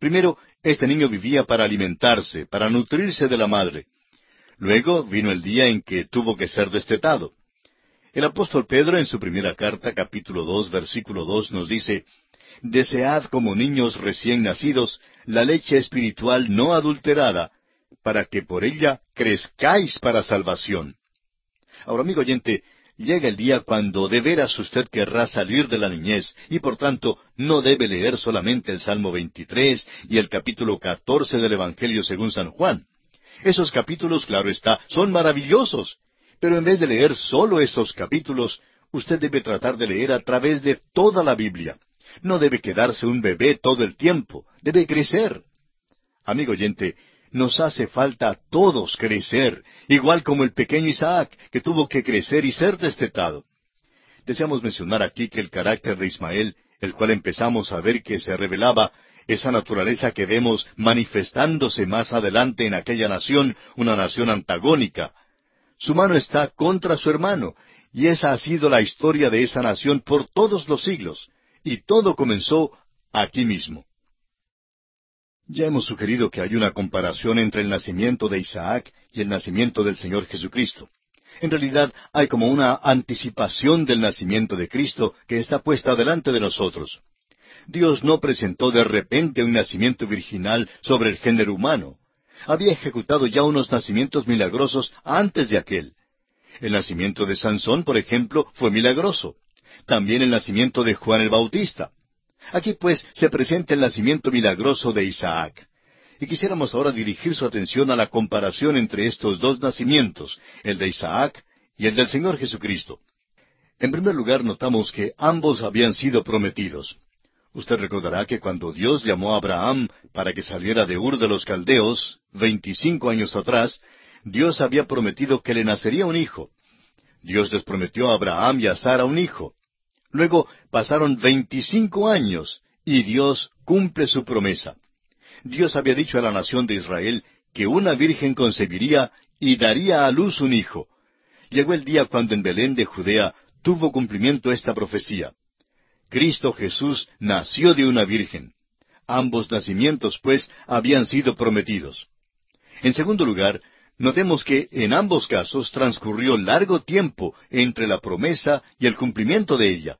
Primero, este niño vivía para alimentarse, para nutrirse de la madre. Luego vino el día en que tuvo que ser destetado. El apóstol Pedro en su primera carta, capítulo dos, versículo dos, nos dice, Desead como niños recién nacidos la leche espiritual no adulterada, para que por ella crezcáis para salvación. Ahora, amigo oyente, llega el día cuando de veras usted querrá salir de la niñez y por tanto no debe leer solamente el Salmo 23 y el capítulo 14 del Evangelio según San Juan. Esos capítulos, claro está, son maravillosos, pero en vez de leer solo esos capítulos, usted debe tratar de leer a través de toda la Biblia. No debe quedarse un bebé todo el tiempo, debe crecer. Amigo oyente, nos hace falta a todos crecer, igual como el pequeño Isaac, que tuvo que crecer y ser destetado. Deseamos mencionar aquí que el carácter de Ismael, el cual empezamos a ver que se revelaba esa naturaleza que vemos manifestándose más adelante en aquella nación, una nación antagónica. Su mano está contra su hermano, y esa ha sido la historia de esa nación por todos los siglos, y todo comenzó aquí mismo. Ya hemos sugerido que hay una comparación entre el nacimiento de Isaac y el nacimiento del Señor Jesucristo. En realidad hay como una anticipación del nacimiento de Cristo que está puesta delante de nosotros. Dios no presentó de repente un nacimiento virginal sobre el género humano. Había ejecutado ya unos nacimientos milagrosos antes de aquel. El nacimiento de Sansón, por ejemplo, fue milagroso. También el nacimiento de Juan el Bautista. Aquí pues se presenta el nacimiento milagroso de Isaac. Y quisiéramos ahora dirigir su atención a la comparación entre estos dos nacimientos, el de Isaac y el del Señor Jesucristo. En primer lugar, notamos que ambos habían sido prometidos. Usted recordará que cuando Dios llamó a Abraham para que saliera de Ur de los Caldeos, veinticinco años atrás, Dios había prometido que le nacería un hijo. Dios les prometió a Abraham y a Sara un hijo. Luego pasaron veinticinco años y Dios cumple su promesa. Dios había dicho a la nación de Israel que una virgen concebiría y daría a luz un hijo. Llegó el día cuando en Belén de Judea tuvo cumplimiento esta profecía. Cristo Jesús nació de una virgen. Ambos nacimientos, pues, habían sido prometidos. En segundo lugar, notemos que en ambos casos transcurrió largo tiempo entre la promesa y el cumplimiento de ella.